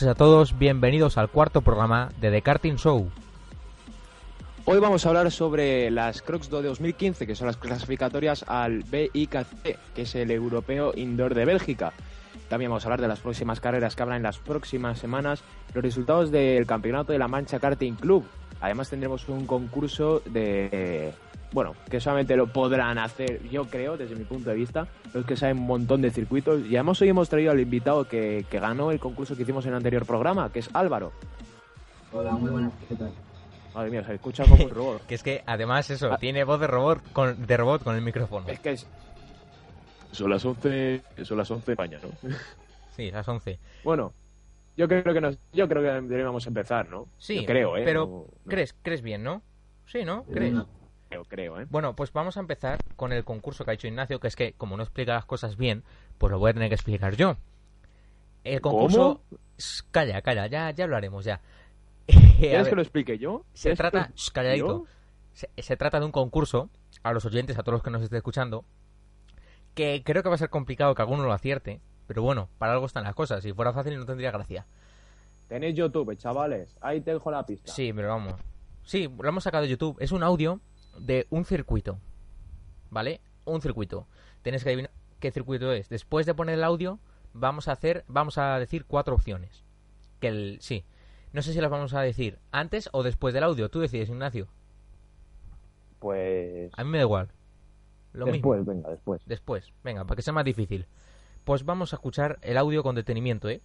noches a todos, bienvenidos al cuarto programa de The Karting Show. Hoy vamos a hablar sobre las Crocs de 2015, que son las clasificatorias al BIKC, que es el Europeo Indoor de Bélgica. También vamos a hablar de las próximas carreras que habrá en las próximas semanas, los resultados del Campeonato de la Mancha Karting Club. Además tendremos un concurso de bueno, que solamente lo podrán hacer, yo creo, desde mi punto de vista, los que saben un montón de circuitos. Y además hoy hemos traído al invitado que, que ganó el concurso que hicimos en el anterior programa, que es Álvaro. Hola, muy buenas, ¿qué tal? Madre mía, se escucha como un robot. Que es que además eso, Ah. tiene voz de robot con, de robot con el micrófono. Es que es... Son las 11, son las 11 de España, ¿no? Sí, las 11. Bueno, yo creo que nos, yo creo que deberíamos empezar, ¿no? Sí, Yo creo, ¿eh? pero No- no ¿crees, ¿crees bien, no? Sí, ¿no? ¿Crees? No. Creo, creo, ¿eh? Bueno, pues vamos a empezar con el concurso que ha hecho Ignacio, que es que como no explica las cosas bien, pues lo voy a tener que explicar yo. El concurso... Shh, Calla, calla, ya, ya lo haremos ya. ¿Quieres que lo explique yo? se ¿Quieres trata... Shh, calladito. Se trata de un concurso, a los oyentes, a todos los que nos estén escuchando, que creo que va a ser complicado que alguno lo acierte, pero bueno, para algo están las cosas. Si fuera fácil no tendría gracia. Tenéis YouTube, chavales. Ahí te dejo la pista. Sí, pero vamos. Sí, lo hemos sacado de YouTube. Es un audio de un circuito. ¿Vale? Un circuito. Tienes que adivinar qué circuito es. Después de poner el audio, vamos a hacer, vamos a decir cuatro opciones. Que el, sí. No sé si las vamos a decir antes o después del audio. Tú decides, Ignacio. Pues... A mí me da igual. Lo mismo. después, venga, después. Después. Venga, para que sea más difícil. Pues vamos a escuchar el audio con detenimiento, ¿eh?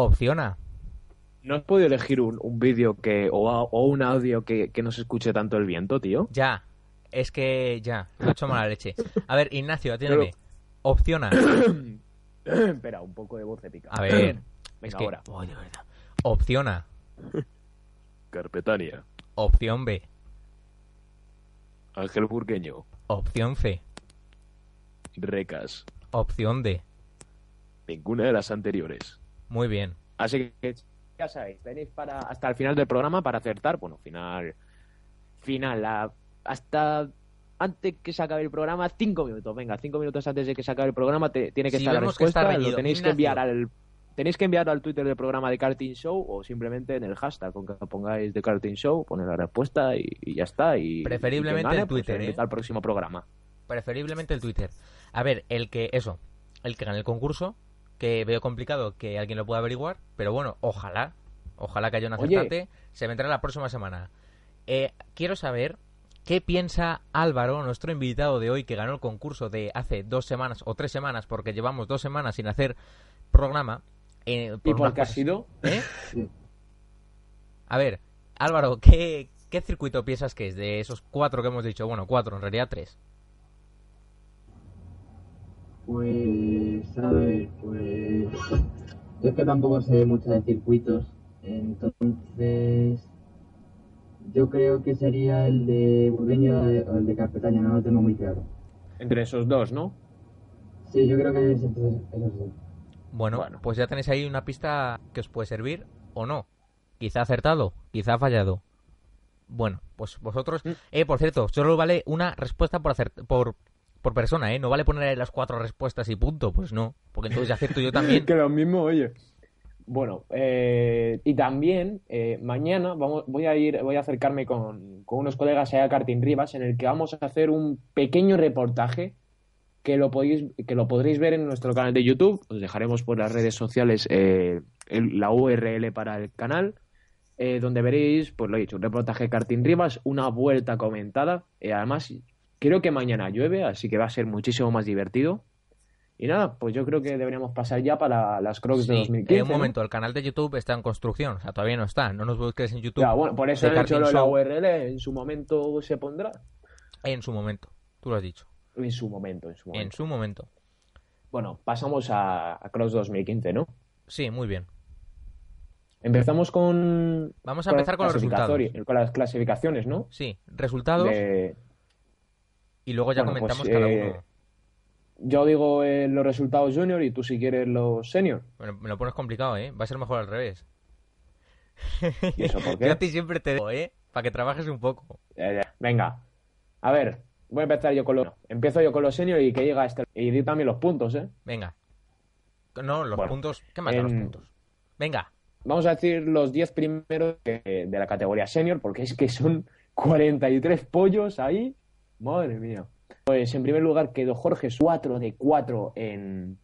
Opción A. ¿No has podido elegir un, un vídeo que o, a- o un audio que, que no se escuche tanto el viento, tío? Ya. Es que ya. Lo he hecho mala leche. A ver, Ignacio, atiéndeme. Opción A. Espera, un poco de voz épica. A ver. Venga, es que... ahora. Oh, de verdad. Opción A. Carpetania, Opción B. Ángel Burgueño, Opción C. Recas. Opción D. Ninguna de las anteriores. Muy bien. Así que ya sabéis, tenéis para hasta el final del programa para acertar. Bueno, final. Final, la- hasta antes que se acabe el programa, cinco minutos. Venga, cinco minutos antes de que se acabe el programa, te- tiene que Si estar la que respuesta. lo tenéis que enviar al. Tenéis que enviar al Twitter del programa de Karting Show o simplemente en el hashtag con que pongáis de Karting Show, poner la respuesta y, y ya está. Y, Preferiblemente y gane, en pues, Twitter, ¿eh? al próximo programa. Preferiblemente el Twitter. A ver, el que, eso, el que gane el concurso, que veo complicado que alguien lo pueda averiguar, pero bueno, ojalá, ojalá que haya un Oye. acertante, se vendrá la próxima semana. Eh, quiero saber qué piensa Álvaro, nuestro invitado de hoy, que ganó el concurso de hace dos semanas o tres semanas, porque llevamos dos semanas sin hacer programa. eh, ¿Y por por qué ha sido? ¿Eh? A ver, Álvaro, ¿qué, ¿qué circuito piensas que es de esos cuatro que hemos dicho? Bueno, cuatro, en realidad tres. Pues, a ver, pues. Yo es que tampoco sé mucho de circuitos, entonces. Yo creo que sería el de Burdeño o el de Carpetaña, no lo tengo muy claro. Entre esos dos, ¿no? Sí, yo creo que es entre esos dos. Bueno, Bueno. pues ya tenéis ahí una pista que os puede servir o no. Quizá acertado, quizá fallado. Bueno, pues vosotros... Mm. Eh, por cierto, solo vale una respuesta por, acert- por, por persona, ¿eh? No vale poner ahí las cuatro respuestas y punto. Pues no, porque entonces ya acierto yo también. que lo mismo, oye. Bueno, eh, y también eh, mañana vamos, voy a ir, voy a acercarme con, con unos colegas allá a Karting Rivas en el que vamos a hacer un pequeño reportaje que lo podéis, que lo podréis ver en nuestro canal de YouTube. Os dejaremos por las redes sociales eh, el- la URL para el canal, eh, donde veréis, pues lo he dicho, un reportaje de Karting Rivas, una vuelta comentada. Eh, además, creo que mañana llueve, así que va a ser muchísimo más divertido. Y nada, pues yo creo que deberíamos pasar ya para las Crocs de Sí, 2015. eh, un ¿no? momento, el canal de YouTube está en construcción, o sea, todavía no está. No nos busques en YouTube Ya, bueno, por eso he hecho la URL, en su momento se pondrá. en su momento. Tú lo has dicho. En su momento, en su momento. En su momento. Bueno, pasamos a, a Crocs 2015, ¿no? Sí, muy bien. Empezamos con. Vamos a empezar con los resultados. Con las clasificaciones, ¿no? Sí, resultados De- y luego ya Bueno, pues, comentamos cada eh, uno. Yo digo eh, los resultados junior y tú si quieres los senior. Bueno, me lo pones complicado, ¿eh? Va a ser mejor al revés. ¿Y eso por qué? Yo a ti siempre te digo, ¿eh? Para que trabajes un poco. Eh, venga. A ver, voy a empezar yo con los. Empiezo yo con los senior y que llega este. Y di también los puntos, ¿eh? Venga. No, los Bueno, puntos. ¿Qué más da los en- puntos? Venga. Vamos a decir los 10 primeros de, de la categoría senior, porque es que son 43 pollos ahí. Madre mía. Pues en primer lugar quedó Jorge 4 de 4 en,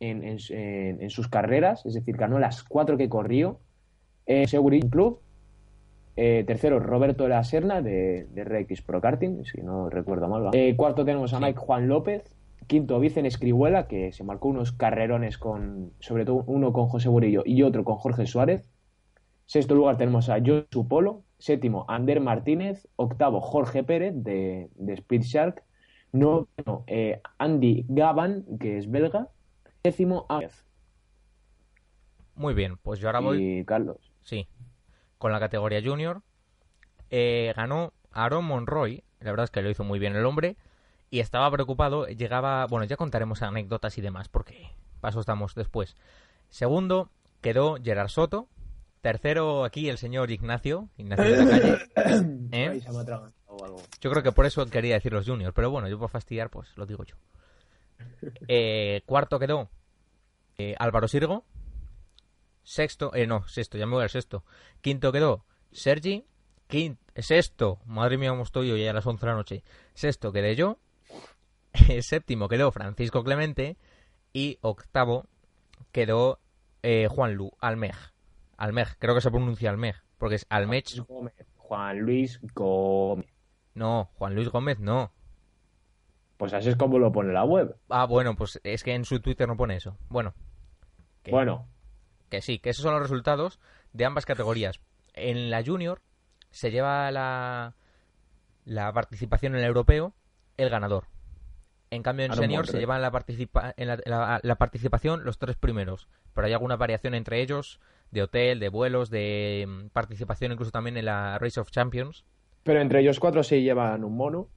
en, en- sus carreras, es decir, ganó las 4 que corrió. Eh, Seguridad Club. Eh, tercero, Roberto de la Serna de, de RX Pro Karting, si no recuerdo mal. Eh, cuarto tenemos a. Mike Juan López. Quinto, Vicen Escribuela, que se marcó unos carrerones con, sobre todo uno con José Burillo y otro con Jorge Suárez. Sexto lugar tenemos a Josu Polo. Séptimo, Ander Martínez. Octavo, Jorge Pérez de, de Speed Shark. Noveno, eh, Andy Gavan, que es belga. Décimo, Ángez. Muy bien. Pues yo ahora voy. Y Carlos. Sí. Con la categoría junior. Eh, ganó Aaron Monroy. La verdad es que lo hizo muy bien el hombre. Y estaba preocupado. Llegaba. Bueno, ya contaremos anécdotas y demás. Porque paso estamos después. Segundo quedó Gerard Soto. Tercero aquí el señor Ignacio. Ignacio de la calle. ¿Eh? Ay, se me ha atragantado algo. Yo creo que por eso quería decir los juniors, pero bueno, yo por fastidiar, pues lo digo yo. Eh, cuarto quedó eh, Álvaro Sirgo. Sexto, eh, no, sexto, ya me voy al sexto. Quinto quedó Sergi. Quinto, sexto, madre mía, cómo estoy hoy a las 11 de la noche. Sexto quedé yo. Séptimo quedó Francisco Clemente. Y octavo quedó eh, Juan Lu, Almej. Almej, creo que se pronuncia Almej, porque es Almech. Gómez. Juan Luis Gómez. No, Juan Luis Gómez no. Pues así es como lo pone la web. Ah, bueno, pues es que en su Twitter no pone eso. Bueno, que, Bueno, que sí, que esos son los resultados de ambas categorías. En la Junior se lleva la, la participación en el europeo el ganador. En cambio, en Aaron Senior se llevan la, participa en la, la- la participación los tres primeros. Pero hay alguna variación entre ellos de hotel, de vuelos, de mm, participación incluso también en la Race of Champions. pero entre ellos cuatro se llevan un mono,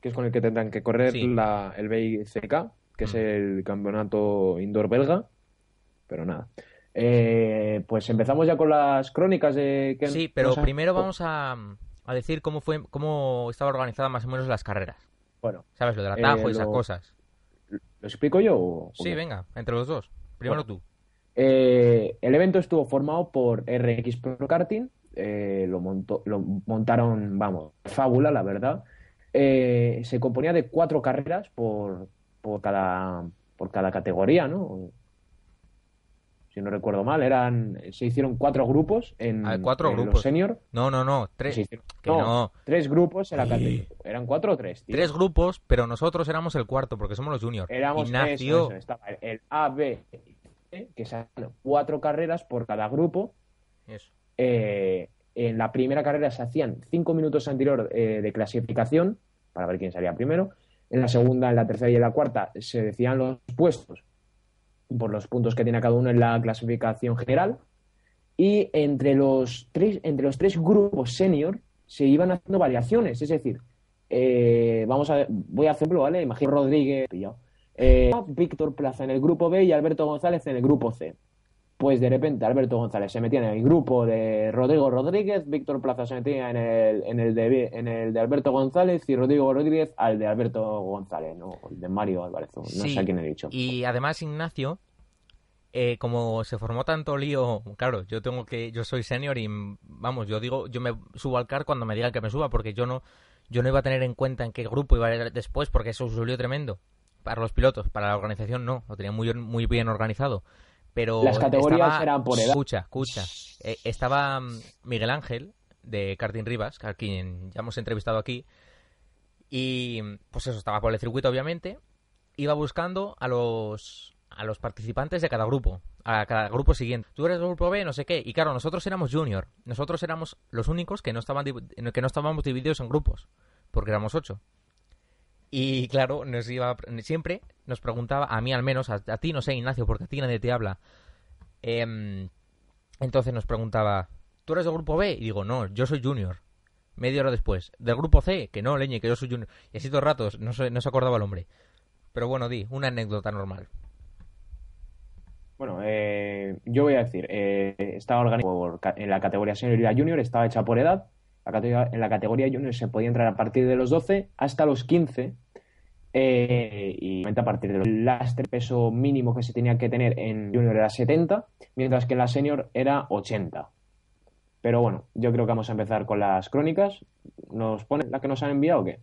que es con el que tendrán que correr Sí. la, el BICK, que es Mm. el campeonato indoor belga. Pero nada. Eh, pues empezamos ya con las crónicas de... Sí, pero primero vamos a, a decir cómo fue cómo estaba organizada más o menos las carreras. Bueno, ¿Sabes? Lo del atajo Eh, y esas lo- cosas. ¿lo explico yo? o- Sí, venga, entre los dos. Primero tú. Eh, el evento estuvo formado por RX Pro Karting, eh, lo, montó- lo montaron, vamos, fábula, la verdad. Eh, se componía de cuatro carreras por, por cada, por cada categoría, ¿no? Si no recuerdo mal, eran, se hicieron cuatro grupos en, Ah, cuatro en los grupos. senior. No, no, no. Tres, Se hicieron- que no, no. tres grupos en la categoría. ¿Eran cuatro o tres? tío? Tres grupos, pero nosotros éramos el cuarto porque somos los juniors. Éramos Ignacio. eso, eso, estaba el A, B, que se hacían cuatro carreras por cada grupo. Eso. Eh, en la primera carrera se hacían cinco minutos anterior eh, de clasificación para ver quién salía primero. En la segunda, en la tercera y en la cuarta se decían los puestos por los puntos que tiene cada uno en la clasificación general. Y entre los tres, entre los tres grupos senior se iban haciendo variaciones. Es decir, eh, vamos a voy a hacerlo, ¿vale? Imagino Rodríguez, eh, Víctor Plaza en el grupo B y Alberto González en el grupo C. Pues de repente Alberto González se metía en el grupo de Rodrigo Rodríguez, Víctor Plaza se metía en el, en el, de, en el de Alberto González y Rodrigo Rodríguez al de Alberto González, ¿no? El de Mario Álvarez, no sé a quién he dicho. Y además Ignacio, eh, como se formó tanto lío, claro, yo tengo que, yo soy senior y vamos, yo digo, yo me subo al car cuando me digan que me suba, porque yo no, yo no iba a tener en cuenta en qué grupo iba a ir después, porque eso es un lío tremendo. Para los pilotos, para la organización no, lo tenía muy, muy bien organizado. Pero Las categorías eran por edad. Escucha, escucha. Eh, estaba mm, Miguel Ángel, de Karting Rivas, a quien ya hemos entrevistado aquí, y pues eso, estaba por el circuito obviamente, iba buscando a los a los participantes de cada grupo, a cada grupo siguiente. Tú eres del grupo B, no sé qué. Y claro, nosotros éramos junior. Nosotros éramos los únicos que no estaban que no estábamos divididos en grupos, porque éramos ocho. Y claro, nos iba siempre nos preguntaba a mí al menos, a, ti no sé, Ignacio, porque a ti nadie te habla. Em, entonces nos preguntaba, ¿tú eres del grupo B? Y digo, no, yo soy junior. Media hora después, del grupo C, que no, leñe, que yo soy junior. Y así dos ratos, no se, no se acordaba el hombre. Pero bueno, di, una anécdota normal. Bueno, eh, yo voy a decir, eh, estaba organizado en la categoría senior y la junior, estaba hecha por edad. en la categoría junior se podía entrar a partir de los 12 hasta los 15 eh, y a partir de los lastre peso mínimo que se tenía que tener en junior era 70, mientras que en la senior era 80. Pero bueno, yo creo que vamos a empezar con las crónicas. ¿Nos pone la que nos han enviado o qué?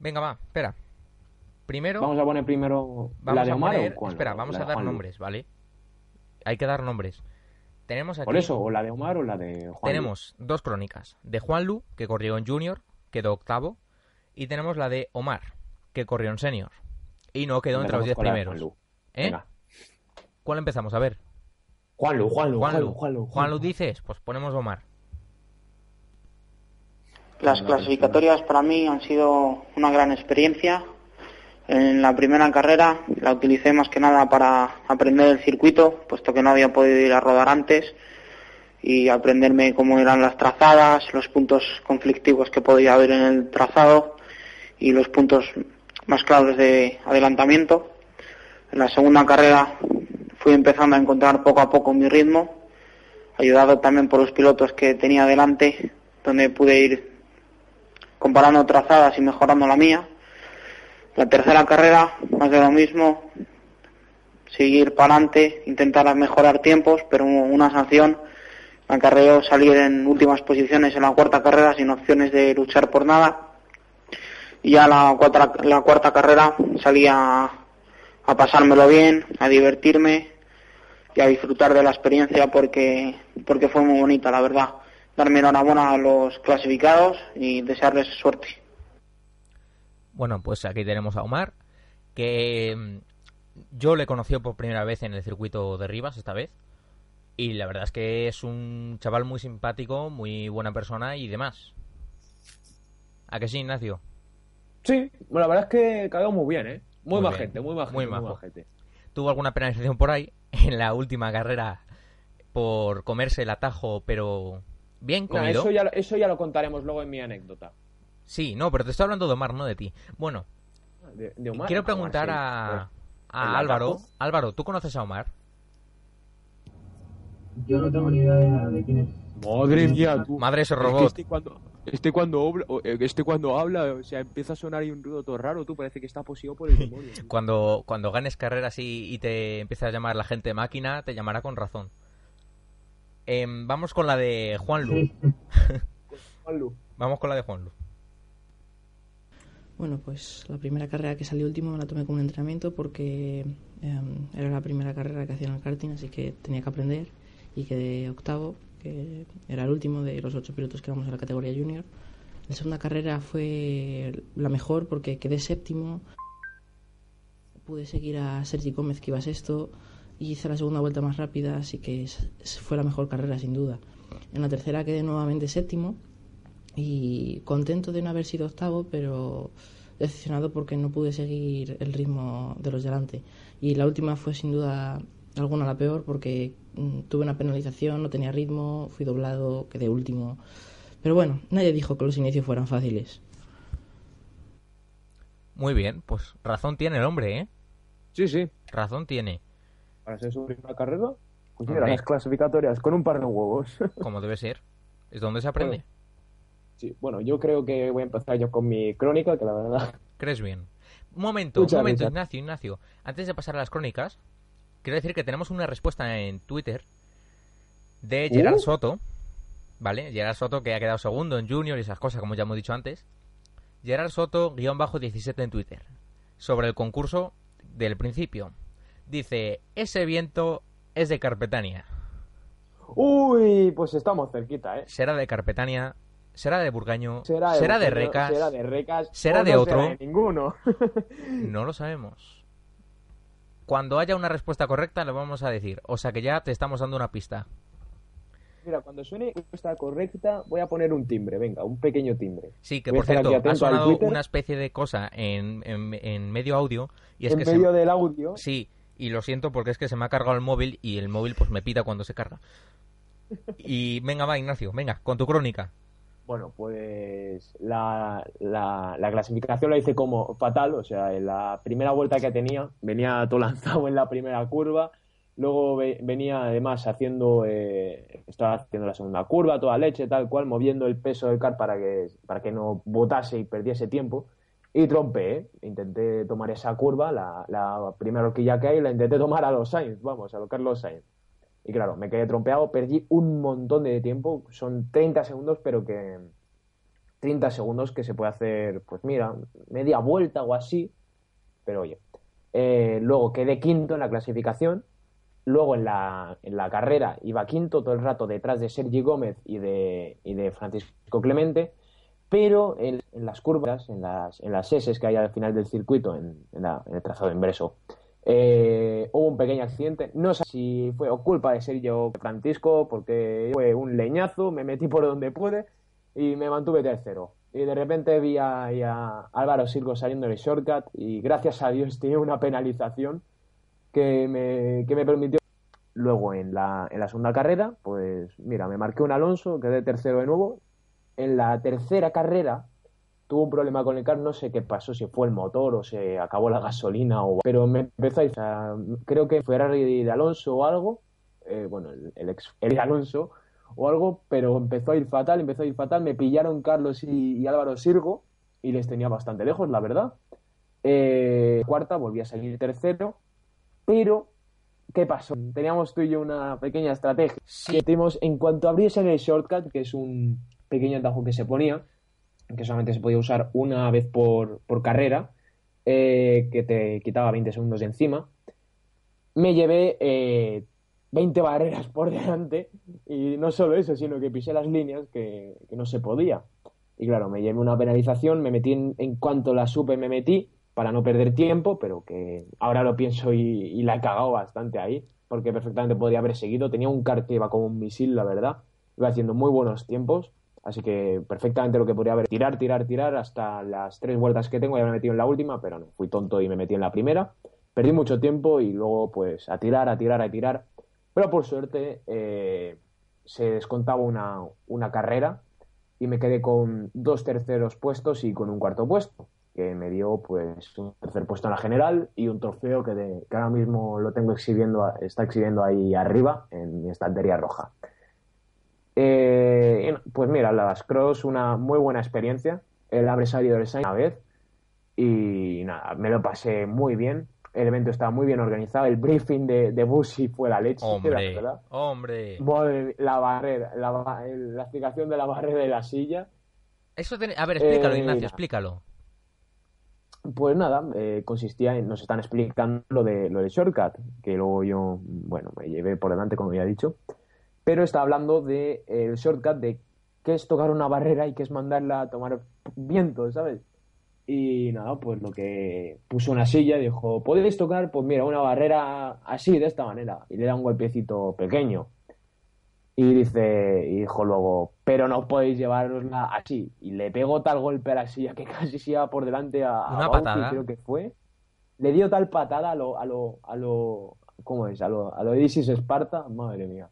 Venga, va, espera. Primero. Vamos a poner primero la de Omar o Espera, vamos a dar nombres, ¿vale? hay que dar nombres. Tenemos aquí, Por eso, o la de Omar o la de Juan Tenemos dos crónicas. De Juan Lu, que corrió en Junior, quedó octavo. Y tenemos la de Omar, que corrió en Senior. Y no quedó entre los diez primeros. ¿Eh? ¿Cuál empezamos? A ver. Juan Lu, Juan Lu, Juan Lu. Juan Lu, Juan Lu dices, pues ponemos Omar. Las clasificatorias para mí han sido una gran experiencia. En la primera carrera la utilicé más que nada para aprender el circuito, puesto que no había podido ir a rodar antes y aprenderme cómo eran las trazadas, los puntos conflictivos que podía haber en el trazado y los puntos más claves de adelantamiento. En la segunda carrera fui empezando a encontrar poco a poco mi ritmo, ayudado también por los pilotos que tenía delante, donde pude ir comparando trazadas y mejorando la mía. La tercera carrera, más de lo mismo, seguir para adelante, intentar mejorar tiempos, pero una sanción me acarreó salir en últimas posiciones en la cuarta carrera sin opciones de luchar por nada. Y ya la cuarta, la cuarta carrera salía a pasármelo bien, a divertirme y a disfrutar de la experiencia porque, porque fue muy bonita, la verdad. Darme enhorabuena a los clasificados y desearles suerte. Bueno, pues aquí tenemos a Omar, que mm, yo le conocí por primera vez en el circuito de Rivas esta vez. Y la verdad es que es un chaval muy simpático, muy buena persona y demás. ¿A que sí, Ignacio? Sí, bueno, la verdad es que cayó muy bien, ¿eh? Muy, muy majete, muy majete, muy, majete. Tuvo alguna penalización por ahí en la última carrera por comerse el atajo, pero bien comido. eso, ya, eso ya lo contaremos luego en mi anécdota. Sí, no, pero te estoy hablando de Omar, no de ti. Bueno, quiero preguntar a, a Álvaro. Álvaro, ¿tú conoces a Omar? Yo no tengo ni idea de quién es. Madre mía, tú. Madre ese robot. este cuando, este cuando, eh, este cuando habla, o sea, empieza a sonar ahí un ruido todo raro, tú parece que está poseído por el demonio. cuando, cuando ganes carreras y, y, te empieza a llamar la gente máquina, te llamará con razón. Em, vamos con la de Juan Lu. Juan Lu. Vamos con la de Juan Lu. Bueno, pues la primera carrera que salió último me la tomé como un entrenamiento porque em, era la primera carrera que hacía en el karting, así que tenía que aprender y quedé octavo, que era el último de los ocho pilotos que vamos a la categoría junior. La segunda carrera fue la mejor porque quedé séptimo, pude seguir a Sergi Gómez que iba sexto y hice la segunda vuelta más rápida, así que fue la mejor carrera sin duda. En la tercera quedé nuevamente séptimo y contento de no haber sido octavo, pero decepcionado porque no pude seguir el ritmo de los delante. Y la última fue sin duda alguna la peor porque mm, tuve una penalización, no tenía ritmo, fui doblado, quedé último. Pero bueno, nadie dijo que los inicios fueran fáciles. Muy bien, pues razón tiene el hombre, ¿eh? Sí, sí. Razón tiene. Para ser su primera carrera, pues mira, Hombre. las clasificatorias con un par de huevos. Como debe ser. Es donde se aprende. sí, bueno, yo creo que voy a empezar yo con mi crónica, que la verdad. ¿Crees bien? Un momento, Muchas un momento, gracias. Ignacio, Ignacio. Antes de pasar a las crónicas, quiero decir que tenemos una respuesta en Twitter de Gerard Uh. Soto, ¿vale? Gerard Soto que ha quedado segundo en Junior y esas cosas, como ya hemos dicho antes. Gerard Soto, guion bajo 17 en Twitter, sobre el concurso del principio. Dice, ese viento es de Carpetania. Uy, pues estamos cerquita, ¿eh? Será de Carpetania, será de Burgaño, Será será de, de Burgueño, Recas, será de Recas, será de otro. será de ninguno. No lo sabemos. Cuando haya una respuesta correcta lo vamos a decir. O sea que ya te estamos dando una pista. Mira, cuando suene esta correcta, voy a poner un timbre, venga, un pequeño timbre. Sí, que Voy por cierto, ha sonado una especie de cosa en, en- en medio audio. Y es en que se- medio del audio, Sí, y lo siento porque es que se me ha cargado el móvil y el móvil pues me pita cuando se carga. Y venga, va, Ignacio, venga, con tu crónica. Bueno, pues la, la, la clasificación la hice como fatal, o sea, en la primera vuelta que tenía, venía todo lanzado en la primera curva, luego ve- venía además haciendo, eh, estaba haciendo la segunda curva, toda leche, tal cual, moviendo el peso del car para que, para que no botase y perdiese tiempo. Y trompé, ¿eh? intenté tomar esa curva, la, la primera horquilla que hay, la intenté tomar a los Sainz, vamos, a los Carlos Sainz. Y claro, me quedé trompeado, perdí un montón de tiempo, son 30 segundos, pero que 30 segundos que se puede hacer, pues mira, media vuelta o así, pero oye. Eh, luego quedé quinto en la clasificación, luego en la, en la carrera iba quinto todo el rato detrás de Sergi Gómez y de, y de Francisco Clemente, pero en, las curvas, en las, en las S que hay al final del circuito, en, la- el trazado inverso, eh, hubo un pequeño accidente. No sé si fue o culpa de Sergio Francisco, porque fue un leñazo, me metí por donde pude y me mantuve tercero. Y de repente vi a, Álvaro Silgo saliendo del shortcut y gracias a Dios tenía una penalización que me, que me permitió. Luego en la, en la segunda carrera, pues mira, me marqué un Alonso, quedé tercero de nuevo. En la tercera carrera tuvo un problema con el car, no sé qué pasó, si fue el motor o se acabó la gasolina, o... pero me empezó a ir, o sea, creo que fue Ferrari de Alonso o algo, eh, bueno, el, el ex el Alonso o algo, pero empezó a ir fatal, empezó a ir fatal, me pillaron Carlos y, y Álvaro Sirgo y les tenía bastante lejos, la verdad. Eh, cuarta, volví a salir tercero, pero ¿qué pasó? Teníamos tú y yo una pequeña estrategia. Que tuvimos, en cuanto abriese el shortcut, que es un pequeño atajo que se ponía, que solamente se podía usar una vez por, por carrera, eh, que te quitaba 20 segundos de encima, me llevé eh, 20 barreras por delante y no solo eso, sino que pisé las líneas que, que no se podía. Y claro, me llevé una penalización, me metí en, cuanto la supe, me metí para no perder tiempo, pero que ahora lo pienso y, y la he cagado bastante ahí, porque perfectamente podría haber seguido. Tenía un car que iba como un misil, la verdad. Iba haciendo muy buenos tiempos, así que perfectamente lo que podría haber tirar, tirar, tirar hasta las tres vueltas que tengo, ya me he metido en la última, pero no, fui tonto y me metí en la primera. Perdí mucho tiempo y luego pues a tirar, a tirar, a tirar. Pero por suerte eh, se descontaba una, una carrera y me quedé con dos terceros puestos y con un cuarto puesto, que me dio pues un tercer puesto en la general y un trofeo que, de- que ahora mismo lo tengo exhibiendo, está exhibiendo ahí arriba en mi estantería roja. Eh, pues mira, las cross, una muy buena experiencia. El haber salido del Sainz una vez y nada, me lo pasé muy bien. El evento estaba muy bien organizado. El briefing de, de Busi fue la leche, la Hombre, verdad. hombre. La barrera, la, la explicación de la barrera de la silla. Eso tiene- A ver, explícalo, Eh, Ignacio, explícalo. Pues nada, eh, consistía en, nos están explicando lo de lo del shortcut, que luego yo, bueno, me llevé por delante, como ya he dicho, pero está hablando de eh, el shortcut de qué es tocar una barrera y qué es mandarla a tomar viento, ¿sabes? Y nada, pues lo que puso una silla y dijo, ¿podéis tocar? Pues mira, una barrera así, de esta manera, y le da un golpecito pequeño. Y dice, y dijo luego, pero no podéis llevarosla así. Y le pegó tal golpe a la silla que casi se iba por delante a, a Una Bauti, patada. creo que fue. Le dio tal patada a lo, a lo, a lo, ¿cómo es? A lo, a lo Esparta, madre mía.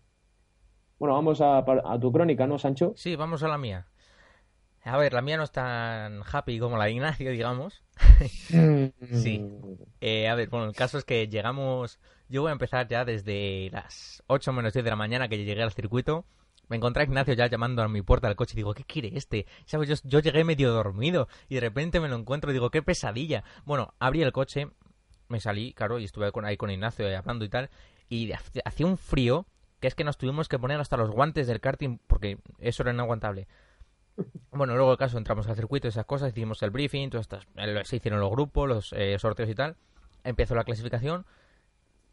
Bueno, vamos a, a tu crónica, ¿no, Sancho? Sí, vamos a la mía. A ver, la mía no es tan happy como la de Ignacio, digamos. Sí. Eh, a ver, bueno, el caso es que llegamos. Yo voy a empezar ya desde las 8 menos 10 de la mañana que llegué al circuito. Me encontré a Ignacio ya llamando a mi puerta del coche y digo, ¿qué quiere este? ¿Sabes? Yo, yo llegué medio dormido y de repente me lo encuentro y digo, qué pesadilla. Bueno, abrí el coche, me salí, claro, y estuve ahí con Ignacio eh, hablando y tal. Y hacía un frío que es que nos tuvimos que poner hasta los guantes del karting porque eso era inaguantable. Bueno, luego el caso entramos al circuito, esas cosas, hicimos el briefing, todas estas, se hicieron los grupos, los eh, sorteos y tal. Empezó la clasificación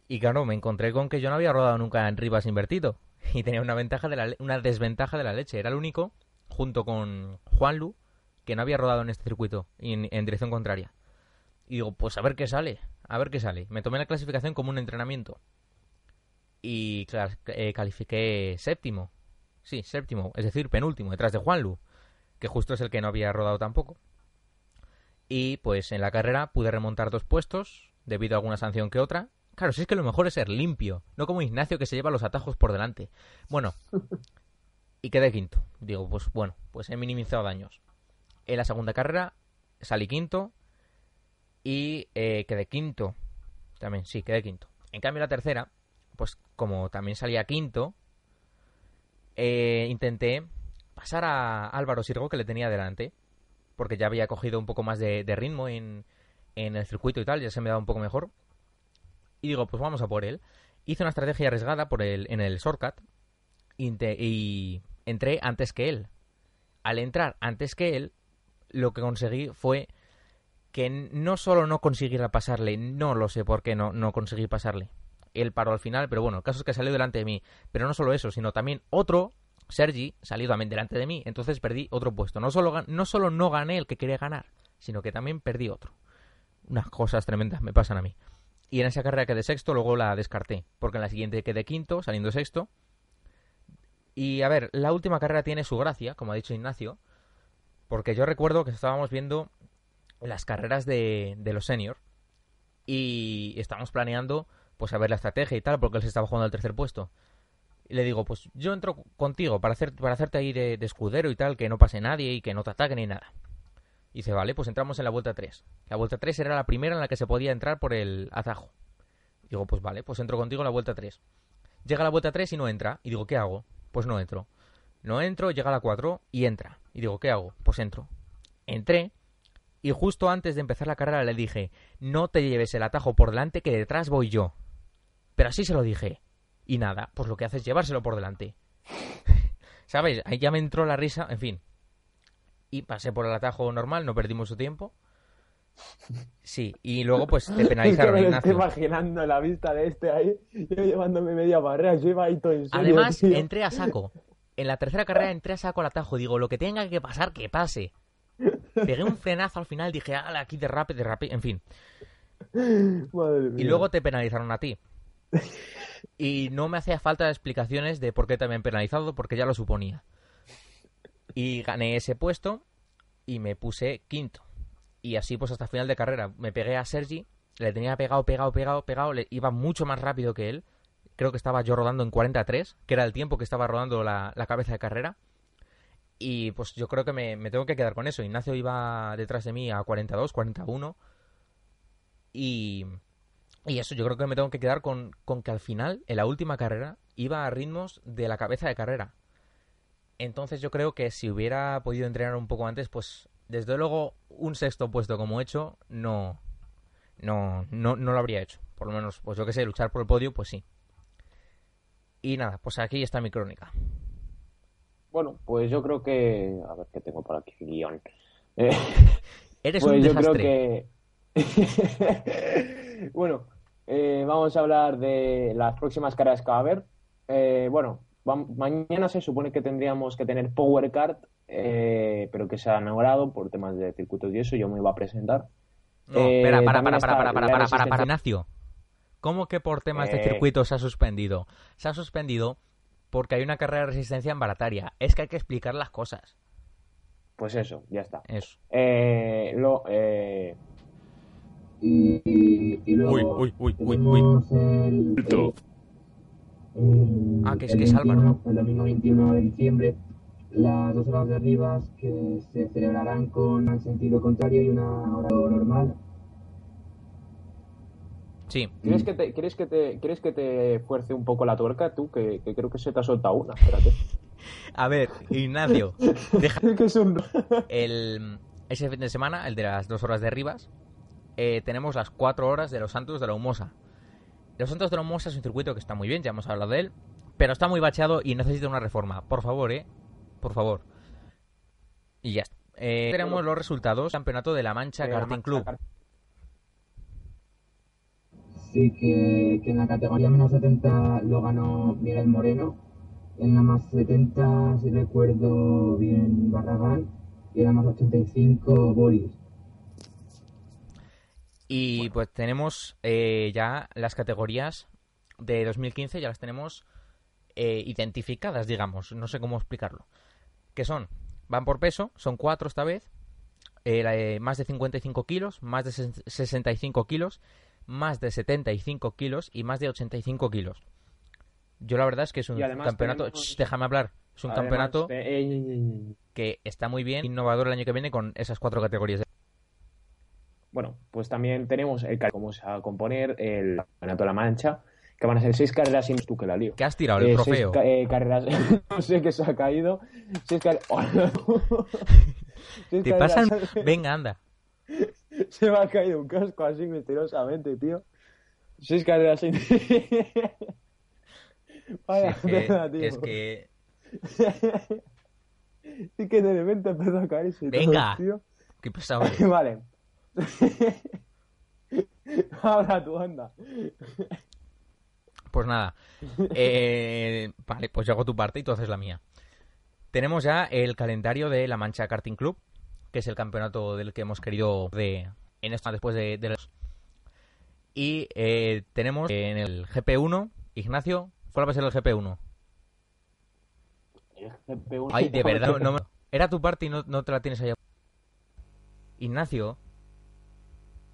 y claro, me encontré con que yo no había rodado nunca en Rivas invertido y tenía una ventaja de la una desventaja de la leche. Era el único, junto con Juanlu, que no había rodado en este circuito en, en dirección contraria. Y digo, pues a ver qué sale, a ver qué sale. Me tomé la clasificación como un entrenamiento y eh, califiqué séptimo. Sí, séptimo, es decir, penúltimo, detrás de Juanlu, que justo es el que no había rodado tampoco. Y pues en la carrera pude remontar dos puestos, debido a alguna sanción que otra. Claro, si es que lo mejor es ser limpio, no como Ignacio que se lleva los atajos por delante. Bueno, y quedé quinto. Digo, pues bueno, pues he minimizado daños. En la segunda carrera salí quinto y eh, quedé quinto. También, sí, quedé quinto. En cambio, la tercera, pues como también salía quinto, eh, intenté pasar a Álvaro Sirgo que le tenía delante, porque ya había cogido un poco más de, ritmo en, el circuito y tal, ya se me daba un poco mejor. Y digo, pues vamos a por él. Hice una estrategia arriesgada por el, en el shortcut y, y entré antes que él. Al entrar antes que él, lo que conseguí fue que no solo no conseguí pasarle, no lo sé por qué no conseguí pasarle. Él paró al final, pero bueno, el caso es que salió delante de mí. Pero no solo eso, sino también otro, Sergi, salió también delante de mí. Entonces perdí otro puesto. No solo, no solo no gané el que quería ganar, sino que también perdí otro. Unas cosas tremendas me pasan a mí. Y en esa carrera quedé sexto, luego la descarté. Porque en la siguiente quedé quinto, saliendo sexto. Y a ver, la última carrera tiene su gracia, como ha dicho Ignacio. Porque yo recuerdo que estábamos viendo las carreras de, de los senior. Y estábamos planeando, pues, a ver la estrategia y tal, porque él se estaba jugando al tercer puesto. Y le digo, pues yo entro contigo para, hacer, para hacerte ahí de, de escudero y tal, que no pase nadie y que no te ataquen ni nada. Y dice, vale, pues entramos en la vuelta 3. La vuelta 3 era la primera en la que se podía entrar por el atajo. Digo, pues vale, pues entro contigo en la vuelta 3. Llega la vuelta 3 y no entra. Y digo, ¿qué hago? Pues no entro. No entro, llega la 4 y entra. Y digo, ¿qué hago? Pues entro. Entré y justo antes de empezar la carrera le dije, no te lleves el atajo por delante que detrás voy yo. Pero así se lo dije. Y nada, pues lo que hace es llevárselo por delante. ¿Sabes? Ahí ya me entró la risa, en fin. Y pasé por el atajo normal, no perdí mucho tiempo. Sí, y luego pues te penalizaron, me estoy imaginando la vista de este ahí, yo llevándome media barrera, yo iba ahí todo en serio, Además, tío. entré a saco. En la tercera carrera entré a saco al atajo. Digo, lo que tenga que pasar, que pase. Pegué un frenazo al final, dije, ala, aquí derrape, derrape, en fin. Madre Y mía. luego te penalizaron a ti. Y no me hacía falta explicaciones de por qué habían penalizado, porque ya lo suponía. Y gané ese puesto y me puse quinto. Y así pues hasta final de carrera. Me pegué a Sergi, le tenía pegado, pegado, pegado, pegado, le iba mucho más rápido que él. Creo que estaba yo rodando en 43, que era el tiempo que estaba rodando la, la cabeza de carrera. Y pues yo creo que me, me tengo que quedar con eso. Ignacio iba detrás de mí a 42, 41. Y, y eso, yo creo que me tengo que quedar con, con que al final, en la última carrera, iba a ritmos de la cabeza de carrera. Entonces yo creo que si hubiera podido entrenar un poco antes, pues desde luego un sexto puesto como he hecho, no, no, no, no lo habría hecho. Por lo menos, pues yo que sé, luchar por el podio, pues sí. Y nada, pues aquí está mi crónica. Bueno, pues yo creo que... A ver qué tengo por aquí, guion. Eh, Eres pues un yo creo desastre. que... bueno, eh, vamos a hablar de las próximas carreras que va a haber. Eh, bueno, mañana se supone que tendríamos que tener Power Card, eh, pero que se ha anulado por temas de circuitos y eso, yo me iba a presentar. No, Eh, espera, para, para, para, para, para, para, para, para, Ignacio. ¿Cómo que por temas de Eh. circuito se ha suspendido? Se ha suspendido porque hay una carrera de resistencia en Barataria. Es que hay que explicar las cosas. Pues eso, ya está. Eso. Eh, lo, eh, Y, y, y luego Uy, uy, uy, uy, tenemos el, el- el- Ah, que es- el que es Álvaro. 21, El domingo 21 de diciembre, las dos horas de Rivas que se celebrarán con el sentido contrario y una hora normal. Sí. ¿quieres, que te, ¿quieres, que te, ¿Quieres que te fuerce un poco la tuerca tú? Que, que creo que se te ha soltado una. Espérate. A ver, Ignacio, deja Es que es un... el, ese fin de semana, el de las dos horas de Rivas, eh, tenemos las cuatro horas de los Santos de la Humosa. Los Santos de la Humosa es un circuito que está muy bien, ya hemos hablado de él, pero está muy bacheado y necesita una reforma. Por favor, eh. Por favor. Y ya está. Eh, tenemos los resultados. Campeonato de la Mancha de la Karting Mancha Club. Sí, que, que en la categoría menos 70 lo ganó Miguel Moreno. En la más 70, si recuerdo bien, Barragán. Y en la más 85, Boris. Y pues tenemos eh, ya las categorías de 2015, ya las tenemos eh, identificadas, digamos. No sé cómo explicarlo. Que son, van por peso, son cuatro esta vez. eh, más de 55 kilos, más de ses- 65 kilos, más de 75 kilos y más de 85 kilos. Yo la verdad es que es un campeonato... tenemos- Shh, déjame hablar. Es un Además, campeonato que está muy bien, innovador el año que viene con esas cuatro categorías. Bueno, pues también tenemos el cómo se va a componer el Campeonato de la Mancha, que van a ser seis carreras sin tú que la lío. ¿Qué has tirado? El Eh, seis trofeo. ca- eh, carreras, no sé qué se ha caído. Seis car- Seis ¿Te carreras- pasan? Venga, anda. Se me ha caído un casco así misteriosamente, tío. Seis carreras sin. Vaya, Sí, es que- pena, tío. es que Sí que de repente empezó a caerse. todo, Venga. tío. Qué pesado. Vale. Ahora tú anda. Pues nada. Eh, vale, pues yo hago tu parte y tú haces la mía. Tenemos ya el calendario de la Mancha Karting Club, que es el campeonato del que hemos querido de en esta después de, de los... Y eh, tenemos en el GP1, Ignacio, ¿cuál va a ser el GP1? Ay, de verdad, no me- era tu parte y no, no te la tienes allá. Ignacio,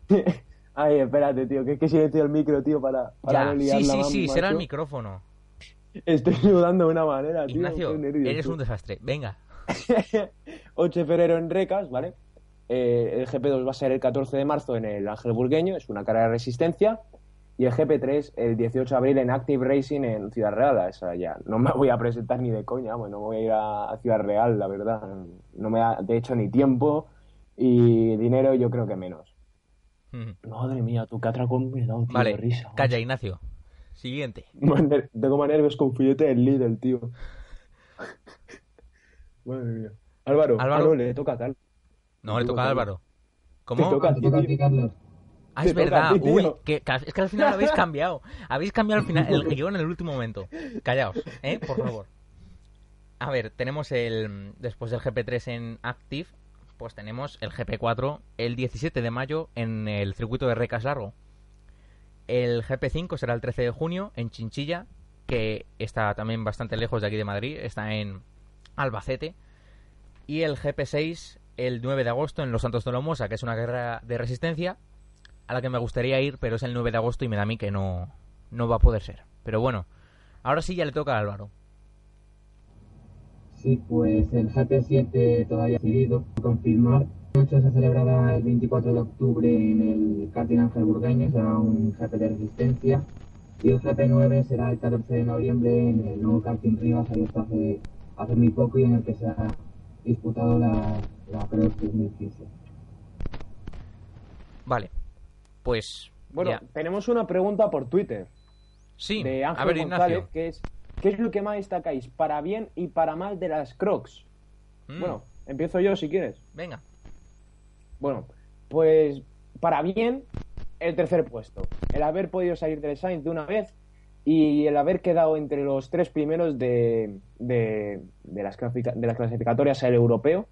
Ay, espérate, tío, que es que silencio el micro, tío, para, para ya, no sí, liarla sí, más, sí, será el micrófono. Estoy sudando de una manera, tío. Ignacio, nervios, eres un desastre. Venga. 8 de febrero en Recas, ¿vale? Eh, el GP2 va a ser el 14 de marzo en el Ángel Burgueño, es una carrera de resistencia. Y el GP3 el 18 de abril en Active Racing en Ciudad Real. Esa ya no me voy a presentar ni de coña, bueno, no voy a ir a Ciudad Real, la verdad. No me da, de hecho, ni tiempo y dinero, yo creo que menos. Madre mía, tú qué atracón me he dado, tío, Vale, de risa. calla, Ignacio. Siguiente. Tengo más nervios con filete del Lidl, tío. Madre mía. Álvaro, Álvaro. ah, no, le toca a tal. No, le Te toca a Álvaro. Te ¿Cómo? toca a ti, Toca a tío. ti, Carlos. Ah, te es verdad. ti. Uy, que, es que al final lo habéis cambiado. Habéis cambiado al final el guion en el último momento. Callaos, ¿eh? Por favor. A ver, tenemos el. Después del GP3 en Active, pues tenemos el GP4 el 17 de mayo en el circuito de Recas Largo. El GP5 será el 13 de junio en Chinchilla, que está también bastante lejos de aquí de Madrid, está en Albacete. Y el GP6 el 9 de agosto en Los Santos de la Mosa, que es una guerra de resistencia a la que me gustaría ir, pero es el 9 de agosto y me da a mí que no, no va a poder ser. Pero bueno, ahora sí ya le toca a Álvaro. Sí, pues el GP7 todavía decidido confirmar. El 8 se celebrará el 24 de octubre en el karting Ángel Burgueño, será un GP de resistencia. Y el GP9 será el 14 de noviembre en el nuevo karting Rivas, abierto hace, hace muy poco y en el que se ha disputado la, la Cross 2015. Vale, pues Bueno, ya. tenemos una pregunta por Twitter Sí, de Ángel a ver, González, Ignacio. que es ¿qué es lo que más destacáis para bien y para mal de las Crocs? Mm, Bueno, empiezo yo si quieres. venga. Bueno, pues para bien, el tercer puesto. El haber podido salir del Sainz de una vez y el haber quedado entre los tres primeros de, de, de las, clasifica- de las clasificatorias al europeo.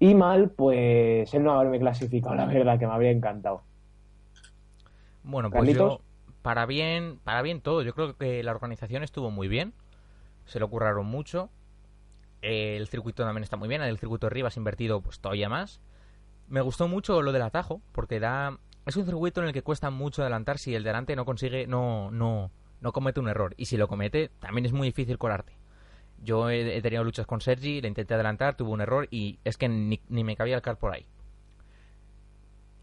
Y mal, pues el no haberme clasificado, la verdad, que me habría encantado. Bueno, pues Carlitos. yo, para bien, para bien todo. Yo creo que la organización estuvo muy bien. se lo curraron mucho. El circuito también está muy bien, el circuito de Rivas invertido pues todavía más. Me gustó mucho lo del atajo, porque da es un circuito en el que cuesta mucho adelantar si el delante no consigue, no, no, no comete un error. Y si lo comete, también es muy difícil colarte. Yo he, tenido luchas con Sergi, le intenté adelantar, tuve un error y es que ni, me cabía el car por ahí.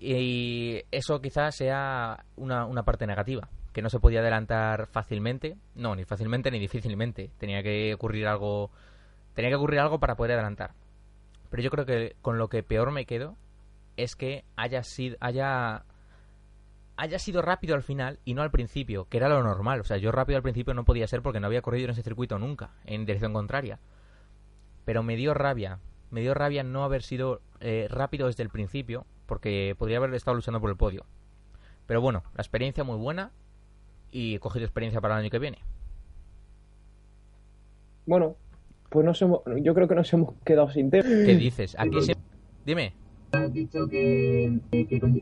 Y eso quizás sea una, una parte negativa, que no se podía adelantar fácilmente, no, ni fácilmente ni difícilmente. Tenía que ocurrir algo, tenía que ocurrir algo para poder adelantar. Pero yo creo que con lo que peor me quedo es que haya sido, haya haya sido rápido al final y no al principio, que era lo normal. O sea, yo rápido al principio no podía ser porque no había corrido en ese circuito nunca, en dirección contraria. Pero me dio rabia, me dio rabia no haber sido eh, rápido desde el principio, porque podría haber estado luchando por el podio. Pero bueno, la experiencia muy buena y he cogido experiencia para el año que viene. Bueno, pues nos hemos, yo creo que nos hemos quedado sin tema. ¿Qué dices? Aquí se... Dime has dicho que,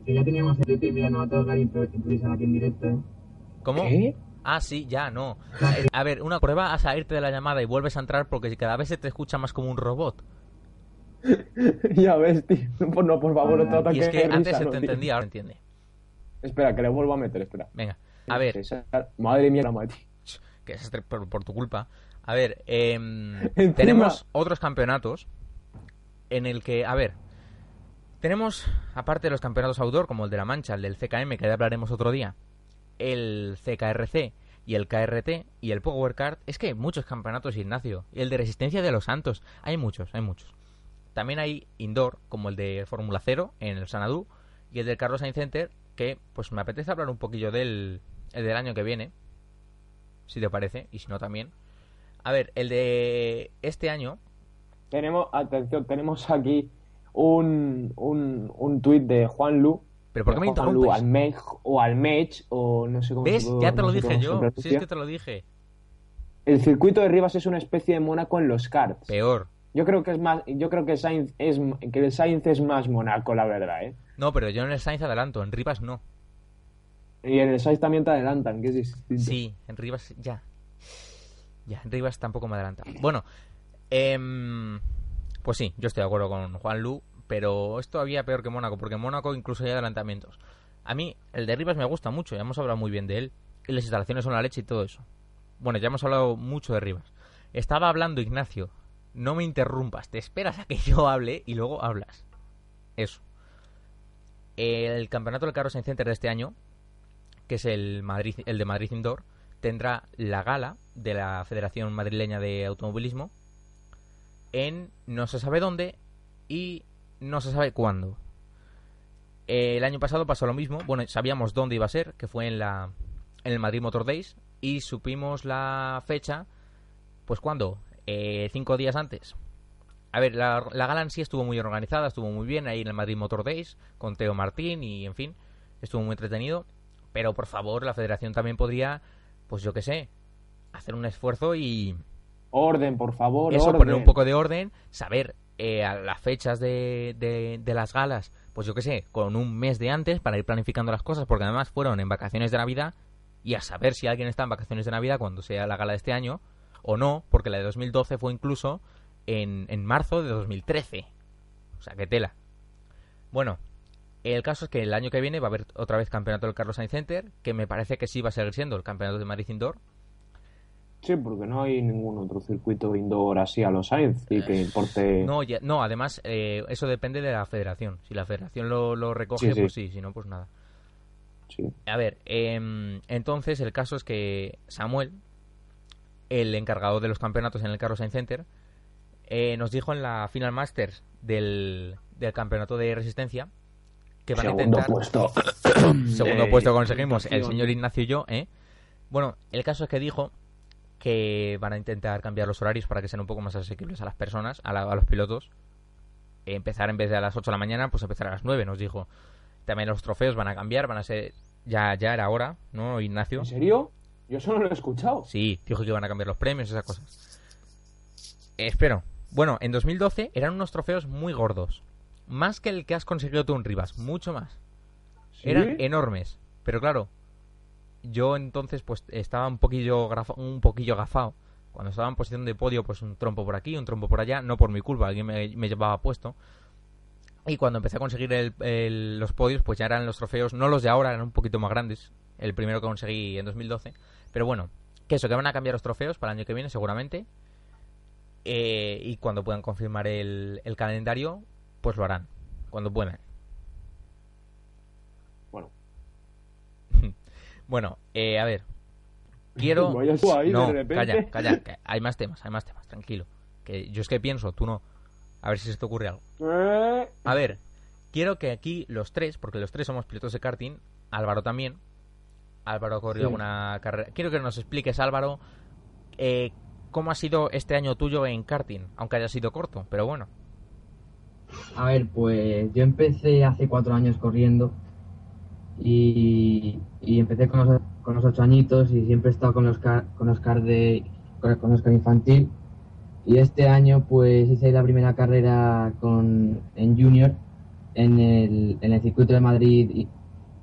ya teníamos el y ya no va a tocar improvisar aquí en directo. ¿Cómo? ¿Qué? Ah, sí, ya, no. A ver, una prueba a salirte de la llamada y vuelves a entrar porque cada vez se te escucha más como un robot. ya ves, tío. Pues no, por favor, ataques. Y es que antes se te entendía, ahora entiende. Espera, que le vuelvo a meter, espera. Venga, a ver. Madre mía, la madre. Que es por, por, tu culpa. A ver, eh, tenemos otros campeonatos en el que, a ver, tenemos, aparte de los campeonatos outdoor, como el de La Mancha, el del CKM, que ya hablaremos otro día, el CKRC y el KRT y el Power Card, es que hay muchos campeonatos, Ignacio. Y el de Resistencia de los Santos, hay muchos, hay muchos. También hay indoor, como el de Fórmula 0 en el Sanadú y el del Carlos Sainz Center, que pues me apetece hablar un poquillo del, el del año que viene, si te parece, y si no también. A ver, el de este año. Tenemos, atención, tenemos aquí un, un, un tuit de Juan Lu. ¿Pero por qué me interrumpes? Lu, o Almech, o no sé cómo ¿Ves? ya te lo dije yo. Sí, es que te lo dije. El circuito de Rivas es una especie de Mónaco en los karts. Peor. Yo creo que es más, yo creo que Sainz es que el Sainz es más Mónaco, la verdad, ¿eh? No, pero yo en el Sainz adelanto, en Rivas no. Y en el Sainz también te adelantan, que es Sí, en Rivas ya. Ya, en Rivas tampoco me adelanta. Bueno, eh, pues sí, yo estoy de acuerdo con Juan Lu, pero es todavía peor que Mónaco, porque en Mónaco incluso hay adelantamientos. A mí, el de Rivas me gusta mucho, ya hemos hablado muy bien de él, y las instalaciones son la leche y todo eso. Bueno, ya hemos hablado mucho de Rivas. Estaba hablando Ignacio, no me interrumpas, te esperas a que yo hable y luego hablas. Eso. El campeonato del Carros en Center de este año, que es el, Madrid, el de Madrid Indoor, tendrá la gala de la Federación Madrileña de Automovilismo en no se sabe dónde y no se sabe cuándo. El año pasado pasó lo mismo. Bueno, sabíamos dónde iba a ser, que fue en la en el Madrid Motor Days y supimos la fecha, pues cuándo, eh, cinco días antes. A ver, la, la gala en sí estuvo muy organizada, estuvo muy bien ahí en el Madrid Motor Days con Teo Martín y en fin, estuvo muy entretenido. Pero por favor, la Federación también podría, pues yo qué sé, hacer un esfuerzo y Orden, por favor. Eso, poner un poco de orden, saber eh, las fechas de, de, las galas, pues yo qué sé, con un mes de antes para ir planificando las cosas, porque además fueron en vacaciones de Navidad y a saber si alguien está en vacaciones de Navidad cuando sea la gala de este año o no, porque la de 2012 fue incluso en, en marzo de 2013. O sea, que tela. Bueno, el caso es que el año que viene va a haber otra vez campeonato del Carlos Sainz Center, que me parece que sí va a seguir siendo el campeonato de Madrid Indoor, Sí, porque no hay ningún otro circuito indoor así a los Sainz y que importe. No, no además, eh, eso depende de la federación. Si la federación lo, recoge, pues sí, si no, pues nada. Sí. A ver, em, entonces el caso es que Samuel, el encargado de los campeonatos en el Carlos Sainz Center, eh, nos dijo en la Final Masters del, del campeonato de resistencia que van a intentar. Puesto. Segundo puesto conseguimos el señor Ignacio y yo, ¿eh? Bueno, el caso es que dijo que van a intentar cambiar los horarios para que sean un poco más asequibles a las personas, a, los pilotos. Empezar en vez de a las 8 de la mañana, pues empezar a las 9, nos dijo. También los trofeos van a cambiar, van a ser... Ya, ya era hora, ¿no, Ignacio? ¿En serio? Yo eso no lo he escuchado. Sí, dijo que van a cambiar los premios, esas cosas. espero. Bueno, en 2012 eran unos trofeos muy gordos. Más que el que has conseguido tú en Rivas, mucho más. Eran enormes. Pero claro, yo entonces pues estaba un poquillo, un poquillo gafado Cuando estaba en posición de podio, pues un trompo por aquí, un trompo por allá, no por mi culpa, alguien me, me llevaba puesto. Y cuando empecé a conseguir el- el- los podios, pues ya eran los trofeos, no los de ahora, eran un poquito más grandes. El primero que conseguí en 2012. Pero bueno, que eso, que van a cambiar los trofeos para el año que viene, seguramente. Eh, y cuando puedan confirmar el, el calendario, pues lo harán. Cuando puedan. Bueno. Bueno, eh, a ver. Quiero. Ahí no, calla, calla. que hay más temas, hay más temas, tranquilo. Que yo es que pienso, tú no. A ver si se te ocurre algo. Eh, A ver, quiero que aquí los tres, porque los tres somos pilotos de karting, Álvaro también. Álvaro ha corrido Sí. alguna carrera. Quiero que nos expliques, Álvaro, eh, cómo ha sido este año tuyo en karting, aunque haya sido corto, pero bueno. A ver, pues yo empecé hace cuatro años corriendo y, y empecé con los, con los ocho añitos y siempre he estado con los car, con los car de con, con los car infantil y este año pues hice la primera carrera con en junior en el, en el circuito de Madrid y-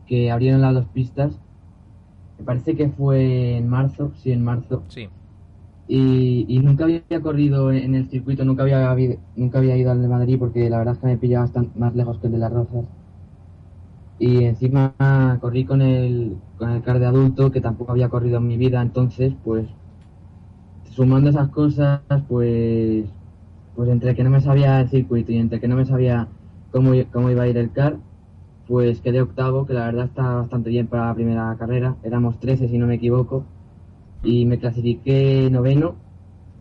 que abrieron las dos pistas me parece que fue en marzo sí en marzo Sí. y, y nunca había corrido en el circuito, nunca había nunca había ido al de Madrid porque la verdad es que me pillaba bastante más lejos que el de las Rozas. Y encima corrí con el, con el car de adulto que tampoco había corrido en mi vida, entonces pues sumando esas cosas pues pues entre que no me sabía el circuito y entre que no me sabía cómo, cómo iba a ir el car, pues quedé octavo, que la verdad está bastante bien para la primera carrera, éramos 13 si no me equivoco. Y me clasifiqué noveno,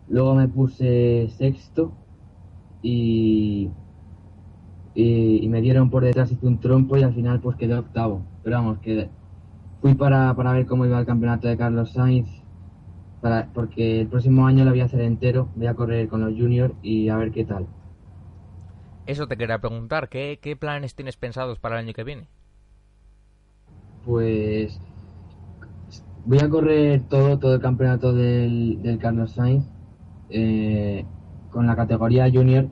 luego me puse sexto. Y, y, me dieron por detrás, hice un trompo y al final pues quedé octavo. Pero vamos, que fui para, para ver cómo iba el campeonato de Carlos Sainz, para, porque el próximo año lo voy a hacer entero, voy a correr con los juniors y a ver qué tal. Eso te quería preguntar, ¿qué, planes tienes pensados para el año que viene? Pues voy a correr todo, todo el campeonato del, del Carlos Sainz eh, con la categoría junior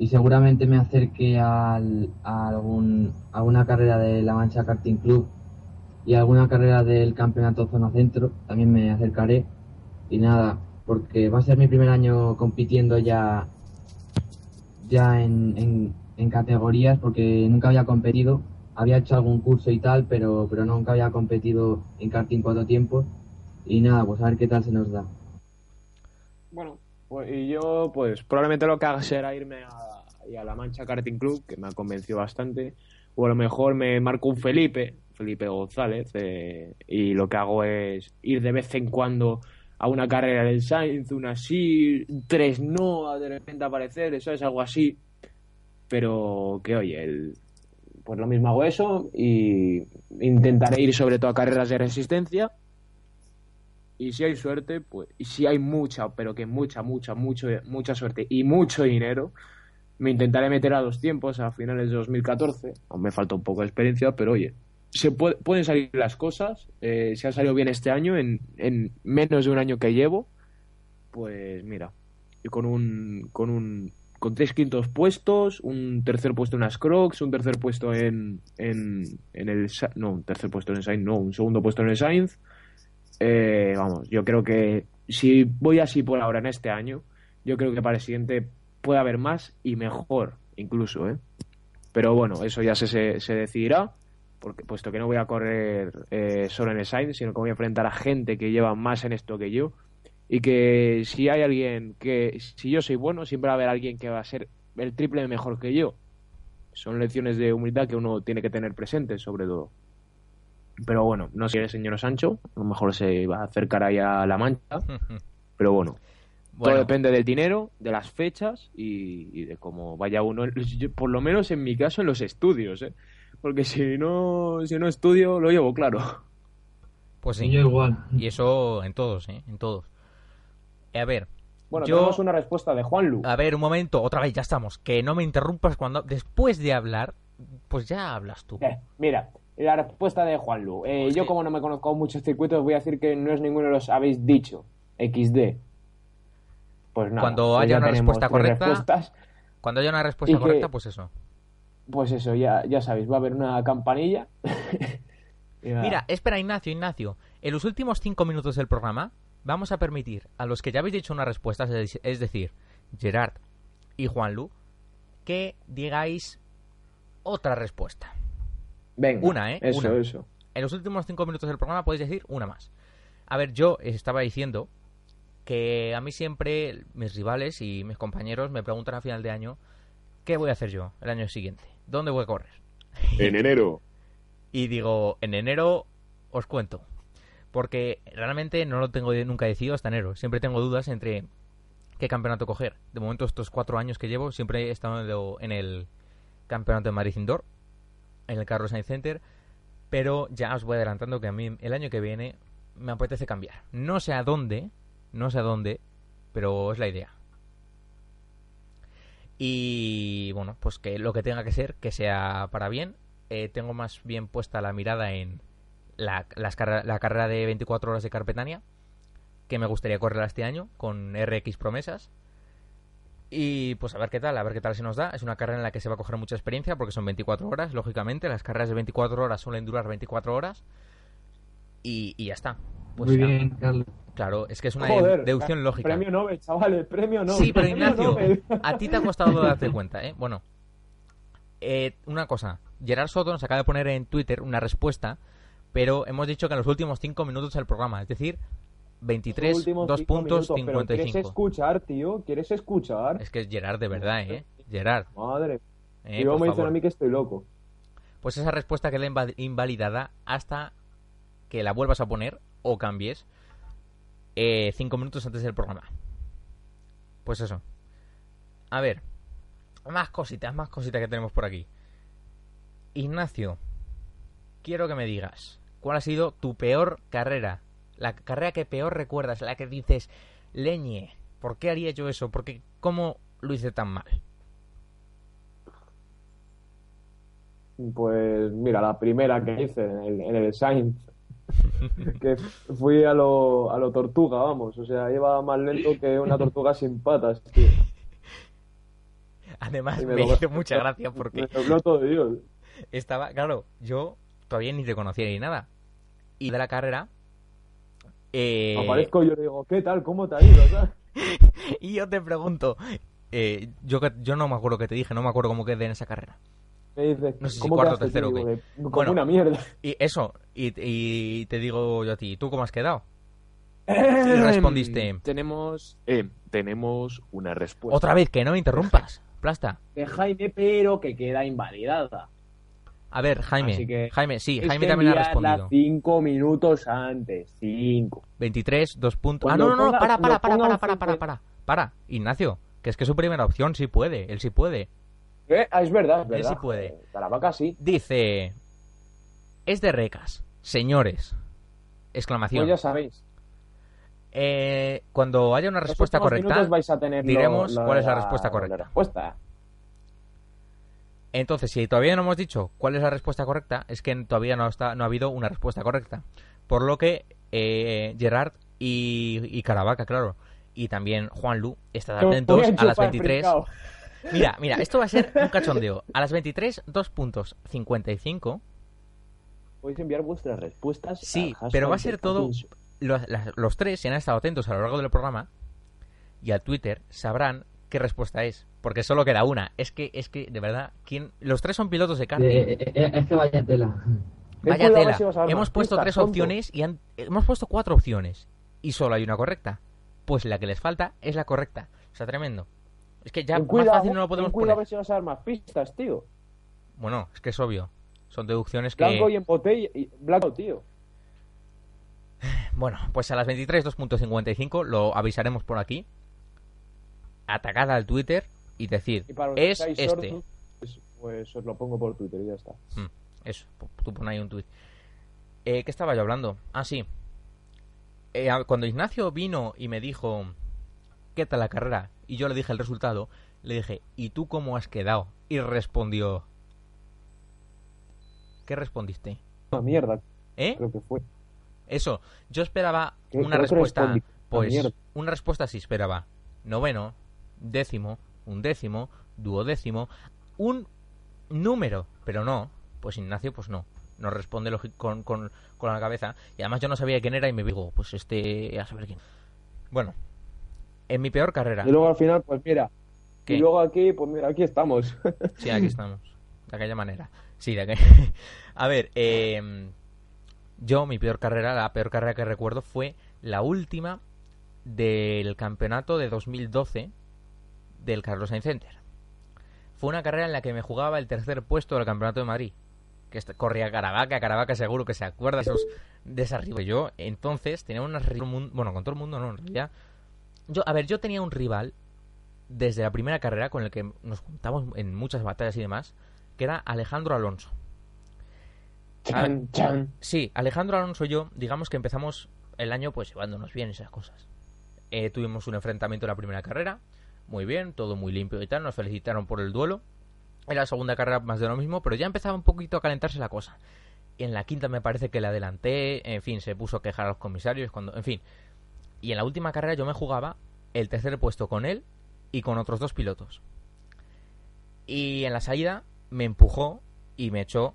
y seguramente me acerque al, a algún, alguna carrera de la Mancha Karting Club y alguna carrera del campeonato Zona Centro, también me acercaré y nada, porque va a ser mi primer año compitiendo ya ya en, en, en categorías porque nunca había competido había hecho algún curso y tal, pero, pero nunca había competido en karting cuatro tiempos. Y nada, pues a ver qué tal se nos da. Bueno, pues, y yo, pues probablemente lo que haga será irme a, y a la Mancha Karting Club, que me ha convencido bastante. O a lo mejor me marco un Felipe, Felipe González, eh, y lo que hago es ir de vez en cuando a una carrera del Sainz, una sí, tres no, de repente aparecer, eso es algo así. Pero que oye, el, pues lo mismo hago eso y intentaré ir sobre todo a carreras de resistencia y si hay suerte, pues, y si hay mucha, pero que mucha, mucha, mucho, mucha suerte y mucho dinero, me intentaré meter a dos tiempos a finales de 2014. Aún me falta un poco de experiencia, pero oye, se puede- pueden salir las cosas. Eh, si ha salido bien este año, en, en menos de un año que llevo, pues mira, con un, con un, con tres quintos puestos, un tercer puesto en las Crocs, un tercer puesto en, en, en el, no, un tercer puesto en el Sainz, no, un segundo puesto en el Sainz. Eh, vamos, yo creo que si voy así por ahora en este año, yo creo que para el siguiente puede haber más y mejor, incluso, ¿eh? Pero bueno, eso ya se, se, se decidirá, porque puesto que no voy a correr eh, solo en el Sainz, sino que voy a enfrentar a gente que lleva más en esto que yo, y que si hay alguien que, si yo soy bueno, siempre va a haber alguien que va a ser el triple mejor que yo. Son lecciones de humildad que uno tiene que tener presentes, sobre todo. Pero bueno, no sé si el señor Sancho, a lo mejor se va a acercar ahí a la mancha, pero bueno, Bueno, todo depende del dinero, de las fechas y, y de cómo vaya uno, yo- por lo menos en mi caso en los estudios, ¿eh? Porque si no, si no estudio, lo llevo claro. pues sí. yo igual. Y eso en todos, ¿eh? En todos. A ver, Bueno, Yo- tenemos una respuesta de Juanlu. a ver, un momento, otra vez, ya estamos. Que no me interrumpas cuando... Después de hablar, pues ya hablas tú. Eh, mira, la respuesta de Juanlu. Eh, Pues yo, que- como no me conozco muchos circuitos, voy a decir que no es ninguno de los habéis dicho. XD. Pues nada. Cuando pues haya ya una respuesta correcta- respuestas. Cuando haya una respuesta Y que- correcta, pues eso. Pues eso, ya, ya sabéis, va a haber una campanilla. Mira, espera, Ignacio, Ignacio. En los últimos cinco minutos del programa, vamos a permitir a los que ya habéis dicho una respuesta, es es decir, Gerard y Juanlu, que digáis otra respuesta. Venga. Una, ¿eh? Eso, Una. eso. En los últimos cinco minutos del programa podéis decir una más. A ver, yo estaba diciendo que a mí siempre mis rivales y mis compañeros me preguntan a final de año qué voy a hacer yo el año siguiente, dónde voy a correr. En enero. Y digo, en enero os cuento. Porque realmente no lo tengo nunca decidido hasta enero. Siempre tengo dudas entre qué campeonato coger. De momento, estos cuatro años que llevo, siempre he estado en el campeonato de Madrid Indoor, en el Carlos Sainz Center. Pero ya os voy adelantando que a mí el año que viene me apetece cambiar. No sé a dónde, no sé a dónde, pero es la idea. Y bueno, pues que lo que tenga que ser, que sea para bien. Eh, tengo más bien puesta la mirada en la, las la carrera de 24 horas de Carpetania, que me gustaría correrla este año con RX promesas. Y pues a ver qué tal, a ver qué tal se nos da. Es una carrera en la que se va a coger mucha experiencia porque son 24 horas, lógicamente. Las carreras de 24 horas suelen durar 24 horas. Y, y ya está. Pues Muy ya. bien, Carlos. Claro, es que es una Joder, deducción lógica. Premio Nobel, chavales, premio Nobel. Sí, pero Ignacio, Nobel. a ti te ha costado darte cuenta, ¿eh? Bueno, eh, una cosa. Gerard Soto nos acaba de poner en Twitter una respuesta, pero hemos dicho que en los últimos 5 minutos del programa, es decir, 23, Los últimos 2 cinco puntos, minutos, pero ¿Quieres 55. escuchar, tío? ¿Quieres escuchar? Es que es Gerard de verdad, ¿eh? Gerard. Madre. eh, y luego me dicen a mí que estoy loco. Pues esa respuesta queda inva- invalidada hasta que la vuelvas a poner o cambies 5 minutos antes del programa. Pues eso. A ver. Más cositas, más cositas que tenemos por aquí. Ignacio, quiero que me digas, ¿cuál ha sido tu peor carrera? La carrera que peor recuerdas, la que dices, leñe, ¿por qué haría yo eso? ¿Por qué, ¿Cómo lo hice tan mal? Pues mira, la primera que hice en el, en el Sainz, que fui a lo, a lo tortuga, vamos, o sea, iba más lento que una tortuga sin patas, tío. Además, me, me hizo mucha gracia porque Me dobló todo Dios. estaba, claro, yo todavía ni te conocía ni nada. Y de la carrera. eh, Aparezco y yo le digo, ¿qué tal? ¿Cómo te ha ido? y yo te pregunto. eh, yo, yo no me acuerdo que te dije, no me acuerdo cómo quedé en esa carrera. Dice, No sé si ¿cómo cuarto o tercero tío? Como Bueno. una mierda. Y eso, y, y te digo yo a ti, ¿tú cómo has quedado? Y respondiste, Tenemos, eh, tenemos una respuesta. otra vez, que no me interrumpas, plasta. De Jaime, pero que queda invalidada. A ver, Jaime, Así que Jaime, sí, Es Jaime también ha respondido. cinco minutos antes. Cinco. 23, dos puntos. Ah, Cuando no, no, no, ponga- para, para, para, para, para, para, para, para. Ignacio, que es que su primera opción sí puede, él sí puede. Eh, ah, es verdad, es Él verdad. sí puede. Eh, Caravaca sí. Dice, es de recas, señores. Exclamación. Pues ya sabéis. Eh, cuando haya una respuesta correcta, vais a tener diremos lo- cuál es la respuesta correcta. la respuesta. entonces si todavía no hemos dicho cuál es la respuesta correcta, es que todavía no, está, no ha habido una respuesta correcta. Por lo que eh, Gerard y, y Caravaca, claro, y también Juan Lu, voy atentos a las enchufar, 23. pringao. Mira, mira, esto va a ser un cachondeo. A las 23, 2 puntos 55. Podéis enviar vuestras respuestas. Sí, pero va a ser todo-. Los, las- los tres, si han estado atentos a lo largo del programa y a Twitter, sabrán qué respuesta es. Porque solo queda una. Es que, es que, de verdad, ¿quién? los tres son pilotos de karting. Eh, eh, eh, es que vaya tela. Vaya tela. Hemos puesto tres tonto. opciones y han- hemos puesto cuatro opciones. Y solo hay una correcta. Pues la que les falta es la correcta. O sea, tremendo. Es que ya Ten más cuidado, fácil no lo podemos cuidado a poner. ver si vas a dar más pistas, tío. Bueno, es que es obvio. Son deducciones que... Blanco y en botella. Y... Blanco, tío. Bueno, pues a las 23, 2.55 lo avisaremos por aquí. Atacad al Twitter y decir, Y para es este. sordos, pues, pues os lo pongo por Twitter y ya está. Mm, eso, tú pon ahí un tweet. Eh, ¿Qué estaba yo hablando? Ah, sí. Eh, cuando Ignacio vino y me dijo, ¿qué tal la carrera? Y yo le dije el resultado, le dije, ¿y tú cómo has quedado? Y respondió, ¿qué respondiste? Una mierda, ¿Eh? creo que fue. Eso, yo esperaba ¿Qué- una creo respuesta, pues, mierda. una respuesta sí esperaba. Noveno, décimo, undécimo, duodécimo, un número, pero no, pues Ignacio, pues no. nos responde con, con, con la cabeza. Y además yo no sabía quién era y me digo, pues este, a saber quién. Bueno, en mi peor carrera. Y luego al final, pues mira. ¿Qué? Y luego aquí, pues mira, aquí estamos. Sí, aquí estamos. De aquella manera. Sí, de aquella... A ver, eh, yo mi peor carrera, la peor carrera que recuerdo fue la última del campeonato de 2012 del Carlos Sainz Center. Fue una carrera en la que me jugaba el tercer puesto del campeonato de Madrid. Que corría Caravaca, Caravaca seguro que se acuerda de esos de esa rival. Yo entonces tenía una bueno, con todo el mundo no, en realidad. Yo, a ver, yo tenía un rival desde la primera carrera con el que nos juntamos en muchas batallas y demás, que era Alejandro Alonso. Chan, chan. Sí, Alejandro Alonso y yo, digamos que empezamos el año pues llevándonos bien esas cosas. Eh, tuvimos un enfrentamiento en la primera carrera, muy bien, todo muy limpio y tal, nos felicitaron por el duelo. En la segunda carrera más de lo mismo, pero ya empezaba un poquito a calentarse la cosa. En la quinta me parece que le adelanté, en fin, se puso a quejar a los comisarios, cuando, en fin. Y en la última carrera yo me jugaba el tercer puesto con él y con otros dos pilotos. Y en la salida me empujó y me echó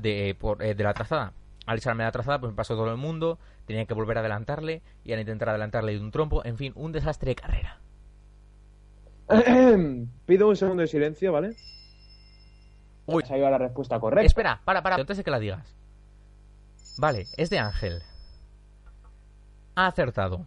de, por- eh, de la trazada. Al echarme de la trazada, pues me pasó todo el mundo, tenía que volver a adelantarle y al intentar adelantarle de un trompo, en fin, un desastre de carrera. Pido un segundo de silencio, ¿vale? Uy. Esa iba la respuesta correcta. Espera, para, para, antes de que la digas. Vale, es de Ángel. Ha acertado.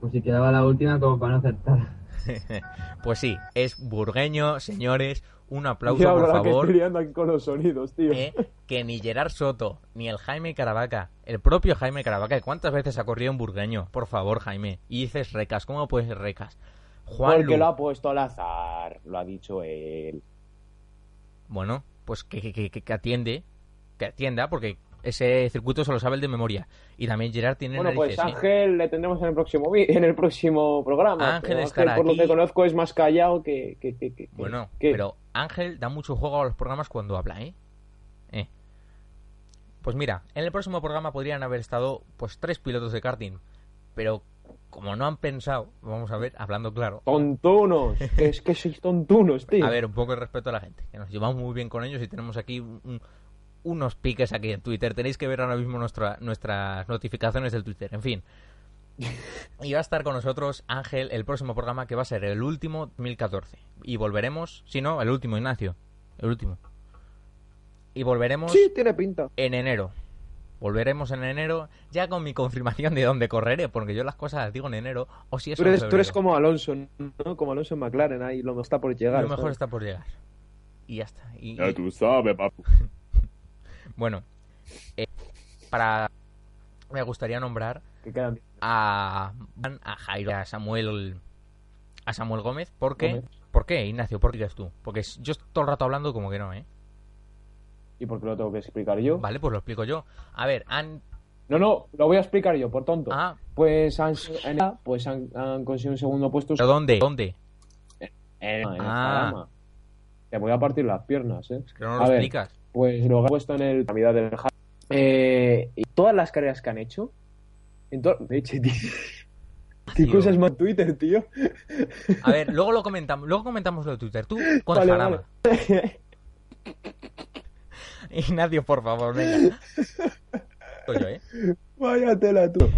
Pues si quedaba la última como para no acertar. pues sí, es burgueño, señores. Un aplauso, por que favor. estoy liando aquí con los sonidos, tío. eh, que ni Gerard Soto, ni el Jaime Caravaca, el propio Jaime Caravaca, ¿cuántas veces ha corrido en burgueño? Por favor, Jaime. Y dices recas, ¿cómo puedes ser recas? Juan Porque lo ha puesto al azar, lo ha dicho él. Bueno, pues que, que, que, que atiende, que atienda, porque ese circuito se lo sabe el de memoria. Y también Gerard tiene Bueno, pues narices. Ángel le tendremos en el próximo en el próximo programa. Ángel estará por lo que conozco es más callado que... que, que, que- Bueno, que- pero Ángel da mucho juego a los programas cuando habla, ¿eh? ¿eh? Pues mira, en el próximo programa podrían haber estado pues tres pilotos de karting, pero como no han pensado, vamos a ver, hablando claro. Tontunos, es que sois tontunos, tío. A ver, un poco de respeto a la gente, que nos llevamos muy bien con ellos y tenemos aquí un- un- unos piques aquí en Twitter. Tenéis que ver ahora mismo nuestra, nuestras notificaciones del Twitter, en fin. Y va a estar con nosotros Ángel el próximo programa que va a ser el último 2014. Y volveremos, si no, el último, Ignacio. El último. Y volveremos Sí, tiene pinta. en enero. Volveremos en enero ya con mi confirmación de dónde correré, porque yo las cosas las digo en enero o si es Tú en eres, tú eres como Alonso, ¿no? Como Alonso en McLaren, ahí lo mejor está por llegar. Lo mejor ¿sabes? está por llegar. Y ya está. Y, Ya y- tú sabes, papu. Bueno, eh, para me gustaría nombrar a a Jairo, a Samuel a Samuel Gómez, ¿por qué? Gómez. ¿Por qué, Ignacio? ¿Por qué dices tú? Porque yo todo el rato hablando como que no, ¿eh? ¿Y por qué lo tengo que explicar yo? Vale, pues lo explico yo. A ver, han No, no, lo voy a explicar yo, por tonto. ah, Pues han, en- pues han, han conseguido un segundo puesto ¿pero dónde? ¿Dónde? en, en Ah. Te voy a partir las piernas, ¿eh? Es que no lo A ver, explicas. Pues lo han puesto en el la mitad del. Eh, y todas las carreras que han hecho. En to- Leche, tío. ¿Qué Tío. cosas más Twitter, tío? A ver, luego lo comentamos, luego comentamos lo de Twitter. Tú con Vale, Jarama. Ignacio, por favor, venga. Soy yo, ¿eh? Vaya tela, tú.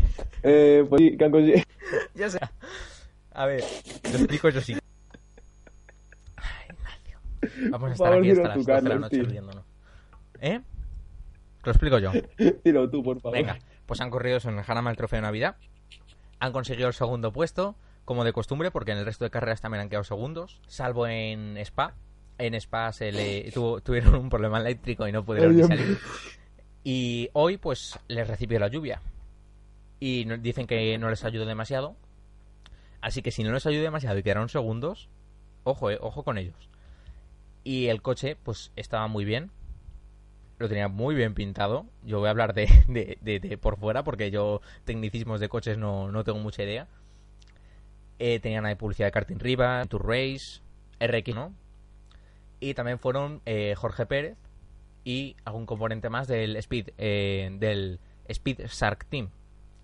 Eh, pues sí, que. Ya sea. A ver, lo explico yo sí. Ay, Ignacio. Vamos a estar aquí hasta las tú, 12 de la noche riéndonos. ¿Eh? Lo explico yo. Dilo tú, por favor. Venga, pues han corrido eso en el Hanama el trofeo de Navidad. Han conseguido el segundo puesto, como de costumbre, porque en el resto de carreras también han quedado segundos, salvo en Spa. En Spa se le tuvo- tuvieron un problema eléctrico y no pudieron ni salir. Y hoy, pues, les recibió la lluvia. Y no- dicen que no les ayudó demasiado. Así que si no les ayudó demasiado y quedaron segundos, ojo, eh, ojo con ellos. Y el coche, pues, estaba muy bien. Lo tenía muy bien pintado. Yo voy a hablar de, de, de- de por fuera porque yo tecnicismos de coches no, no tengo mucha idea. Eh, tenían ahí publicidad de Karting Riva, Tour Race, RX, ¿no? Y también fueron eh, Jorge Pérez y algún componente más del Speed, eh, del Speed Shark Team,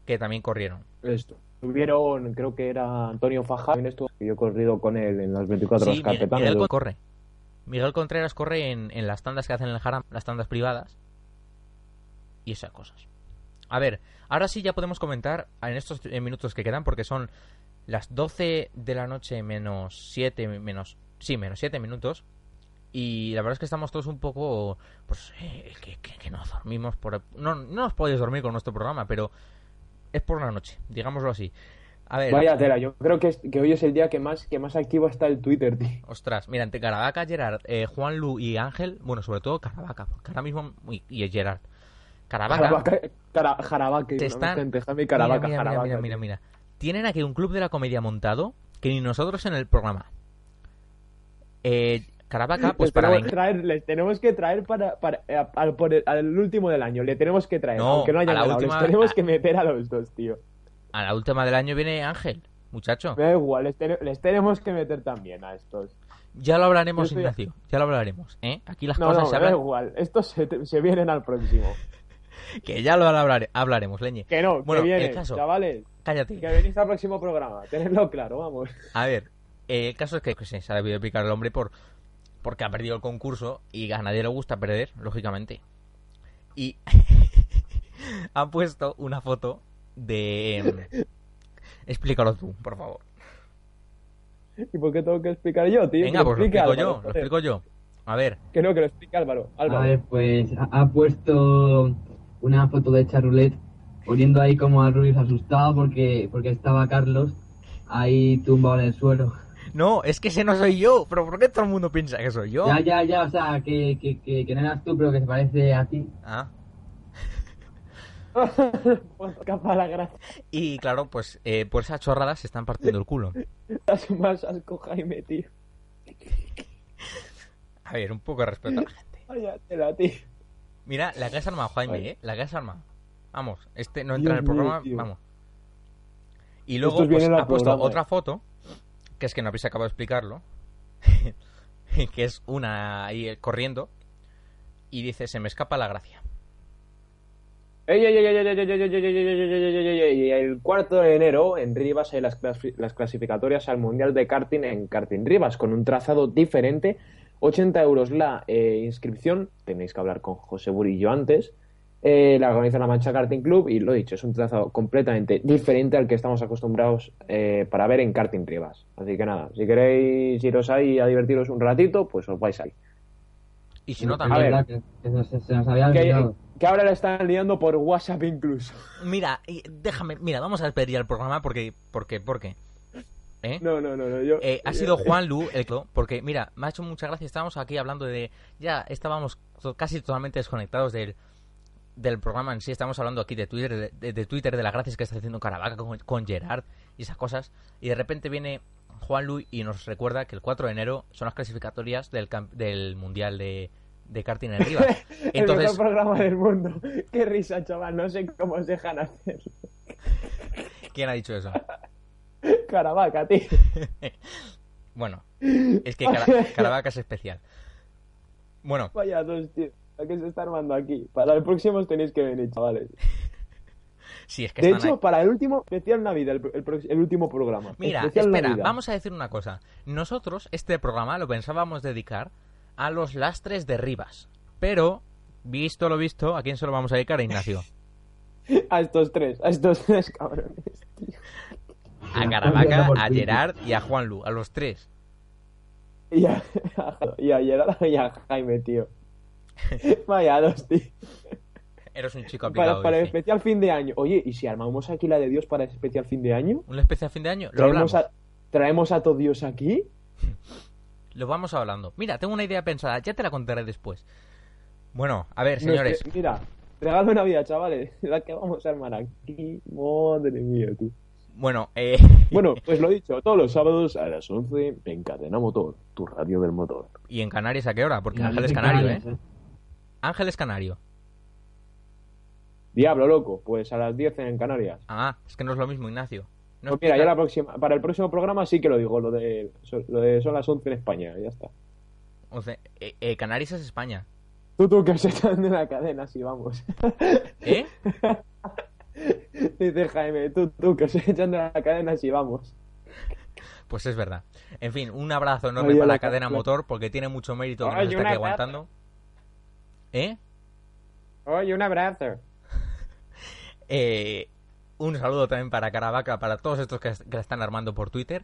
que también corrieron. Esto. Tuvieron, creo que era Antonio Fajar, que yo he corrido con él en las 24 Sí, horas carpetanas. Miguel corre. Miguel Contreras corre en, en las tandas que hacen en el Haram, las tandas privadas. Y esas cosas. A ver, ahora sí ya podemos comentar en estos minutos que quedan, porque son las 12 de la noche menos 7, menos... Sí, menos 7 minutos. Y la verdad es que estamos todos un poco... Pues eh, que, que- que no dormimos por... No, no nos podéis dormir con nuestro programa, pero es por la noche, digámoslo así. A ver, Vaya tela, yo creo que, es- que hoy es el día que más, que más activo está el Twitter, tío. Ostras, mira, entre Caravaca, Gerard, eh, Juan Lu y Ángel, bueno, sobre todo Caravaca, porque ahora mismo, uy, y Gerard. Caravaca, Caravaca, te están... Caravaca, mira, mira, mira, mira, mira, Tienen aquí un club de la comedia montado que ni nosotros en el programa. Eh, Caravaca, pues les, para tenemos traer, les tenemos que traer para, para eh, al, por el- al último del año. Le tenemos que traer, No, aunque no a hayan la ganado. última- Les tenemos a- que meter a los dos, tío. A la última del año viene Ángel, muchacho. Da igual, les, ten- les tenemos que meter también a estos. Ya lo hablaremos, estoy- Ignacio, ya lo hablaremos, ¿eh? Aquí las No, cosas no, se me da hablan, igual. Estos se, se vienen al próximo. que ya lo hablare- hablaremos, leñe. Que no, Bueno, que el vienen, caso- chavales. Cállate. Que venís al próximo programa. Tenedlo claro, vamos. A ver, eh, el caso es que, se ha debido picar el hombre por porque ha perdido el concurso y a nadie le gusta perder, lógicamente. Y ha puesto una foto de... em, Explícalo tú, por favor. ¿Y por qué tengo que explicar yo, tío? Venga, pues lo explico Álvaro, yo, lo explico yo. A ver, Que no, que lo explique Álvaro. Álvaro. A ver, pues ha, puesto una foto de Charulet poniendo ahí como a Ruiz asustado porque, porque estaba Carlos ahí tumbado en el suelo. no, es que ese no soy yo, pero ¿por qué todo el mundo piensa que soy yo? Ya, ya, ya, o sea, que, que, que, que no eras tú, pero que se parece a ti. Ah, la gracia. y claro, pues eh, por esa chorrada se están partiendo el culo. Das más asco, Jaime, tío. A ver, un poco de respeto a la gente. Vaya tela, tío. Mira, la que has armado, Jaime, Ay. ¿eh? La que has armado. Vamos, este no entra en el mío, programa, vamos. Y luego pues, ha puesto otra eh. foto, que es que no habéis acabado de explicarlo, que es una ahí eh, corriendo, y dice, se me escapa la gracia. El cuarto de enero en Rivas hay las, las clasificatorias al Mundial de Karting en Karting Rivas, con un trazado diferente. 80 euros la eh, inscripción. Tenéis que hablar con José Burillo antes. Eh, la organiza la Mancha Karting Club y lo dicho, es un trazado completamente diferente al que estamos acostumbrados eh, para ver en Karting Rivas. Así que nada, si queréis iros ahí a divertiros un ratito, pues os vais ahí. Y si no, también... verdad que, que se, nos había olvidado. que ahora la están liando por WhatsApp incluso. Mira, déjame, mira, vamos a despedir el programa porque, porque, porque, ¿eh? No, no, no, no. Yo, Eh, ha sido Juan Lu el que- porque mira, me ha hecho mucha gracia, estábamos aquí hablando de, ya estábamos casi totalmente desconectados del, del programa en sí, estamos hablando aquí de Twitter, de, Twitter, de las gracias que está haciendo Caravaca con, con Gerard y esas cosas, y de repente viene Juan Lu y nos recuerda que el 4 de enero son las clasificatorias del, del Mundial de, de karting en el Entonces, mejor programa del mundo. Qué risa, chaval. No sé cómo os dejan hacer. ¿quién ha dicho eso? Caravaca, tío. Bueno, es que Cara- Caravaca es especial. Bueno, Vaya dos, tío. ¿A qué se está armando aquí? Para el próximo os tenéis que venir, chavales. sí, es que De hecho, ahí. para el último, especial Navidad, el, el el último programa. Mira, espera, Navidad. vamos a decir una cosa. Nosotros este programa lo pensábamos dedicar a los lastres de Rivas. Pero, visto lo visto, ¿a quién se lo vamos a dedicar, Ignacio? A estos tres, a estos tres cabrones, tío. A Caravaca, a Gerard y a Juan Lu, a los tres. Y a, y a Gerard y a Jaime, tío. Vaya dos, tío. Eres un chico Para, aplicado. para el especial fin de año. Oye, ¿y si armamos aquí la de Dios para el especial fin de año? ¿Un especial fin de año? Lo ¿Traemos hablamos. a, ¿Traemos a todo Dios aquí? Lo vamos hablando. Mira, tengo una idea pensada, ya te la contaré después. Bueno, a ver, señores. Mira, regalo de Navidad, chavales. La que vamos a armar aquí. Madre mía, tú. Bueno, eh, Bueno, pues lo dicho, todos los sábados a las 11 en Cadena Motor, tu radio del motor. ¿y en Canarias a qué hora? Porque Ángel es canario, Canarias, ¿eh? Ángel es canario. Diablo, loco, pues a las 10 en Canarias. Ah, es que no es lo mismo, Ignacio. No Pues mira, ya la próxima, para el próximo programa sí que lo digo, lo de, lo de son las 11 en España, ya está. Once- eh, eh, Canarias es España. Tú, tú, que se están de la cadena, si vamos. ¿Eh? Dice Jaime, tú, tú, que se echan de la cadena, si vamos. Pues es verdad. En fin, un abrazo enorme Oye, para la la cadena ca- motor porque tiene mucho mérito que nos está aquí aguantando. ¿Eh? Oye, un abrazo. Eh, un saludo también para Caravaca, para todos estos que, que la están armando por Twitter.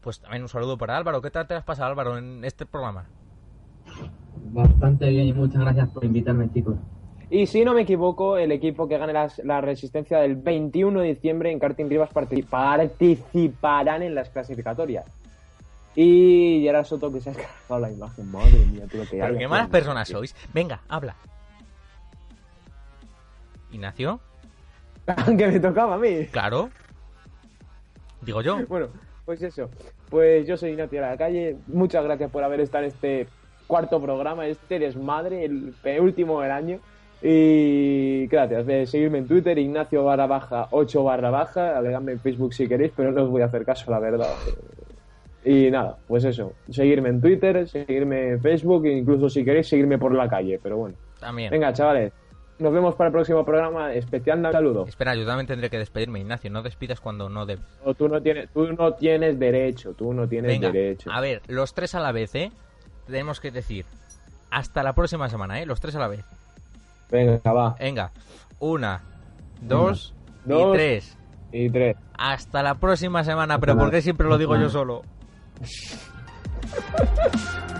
Pues también un saludo para Álvaro. ¿Qué tal te has pasado, Álvaro, en este programa? Bastante bien y muchas gracias por invitarme, chicos. Y si no me equivoco, el equipo que gane las- la resistencia del 21 de diciembre en Karting Rivas partici- participarán en las clasificatorias. Y Gerard Soto que se ha cargado la imagen, madre mía, tú lo que Pero qué malas personas sois. Venga, habla. Ignacio, que me tocaba a mí. claro. Digo yo. Bueno, pues eso. Pues yo soy Ignacio de la calle. Muchas gracias por haber estado en este cuarto programa, este desmadre, el penúltimo del año. Y gracias de seguirme en Twitter, Ignacio barra baja 8 barra baja, agregadme en Facebook si queréis, pero no os voy a hacer caso, la verdad. Y nada, pues eso, seguirme en Twitter, seguirme en Facebook incluso si queréis seguirme por la calle, pero bueno. También. Venga, chavales, nos vemos para el próximo programa. Especial saludo. Espera, yo también tendré que despedirme, Ignacio. No despidas cuando no debes. No, tú no tienes, tú no tienes derecho, tú no tienes Venga, derecho. a ver, los tres a la vez, ¿eh? Tenemos que decir. Hasta la próxima semana, ¿eh? Los tres a la vez. Venga, va. Venga. Una, dos, Dos. y tres. Y tres. Hasta la próxima semana, pero ¿por qué siempre lo digo yo solo?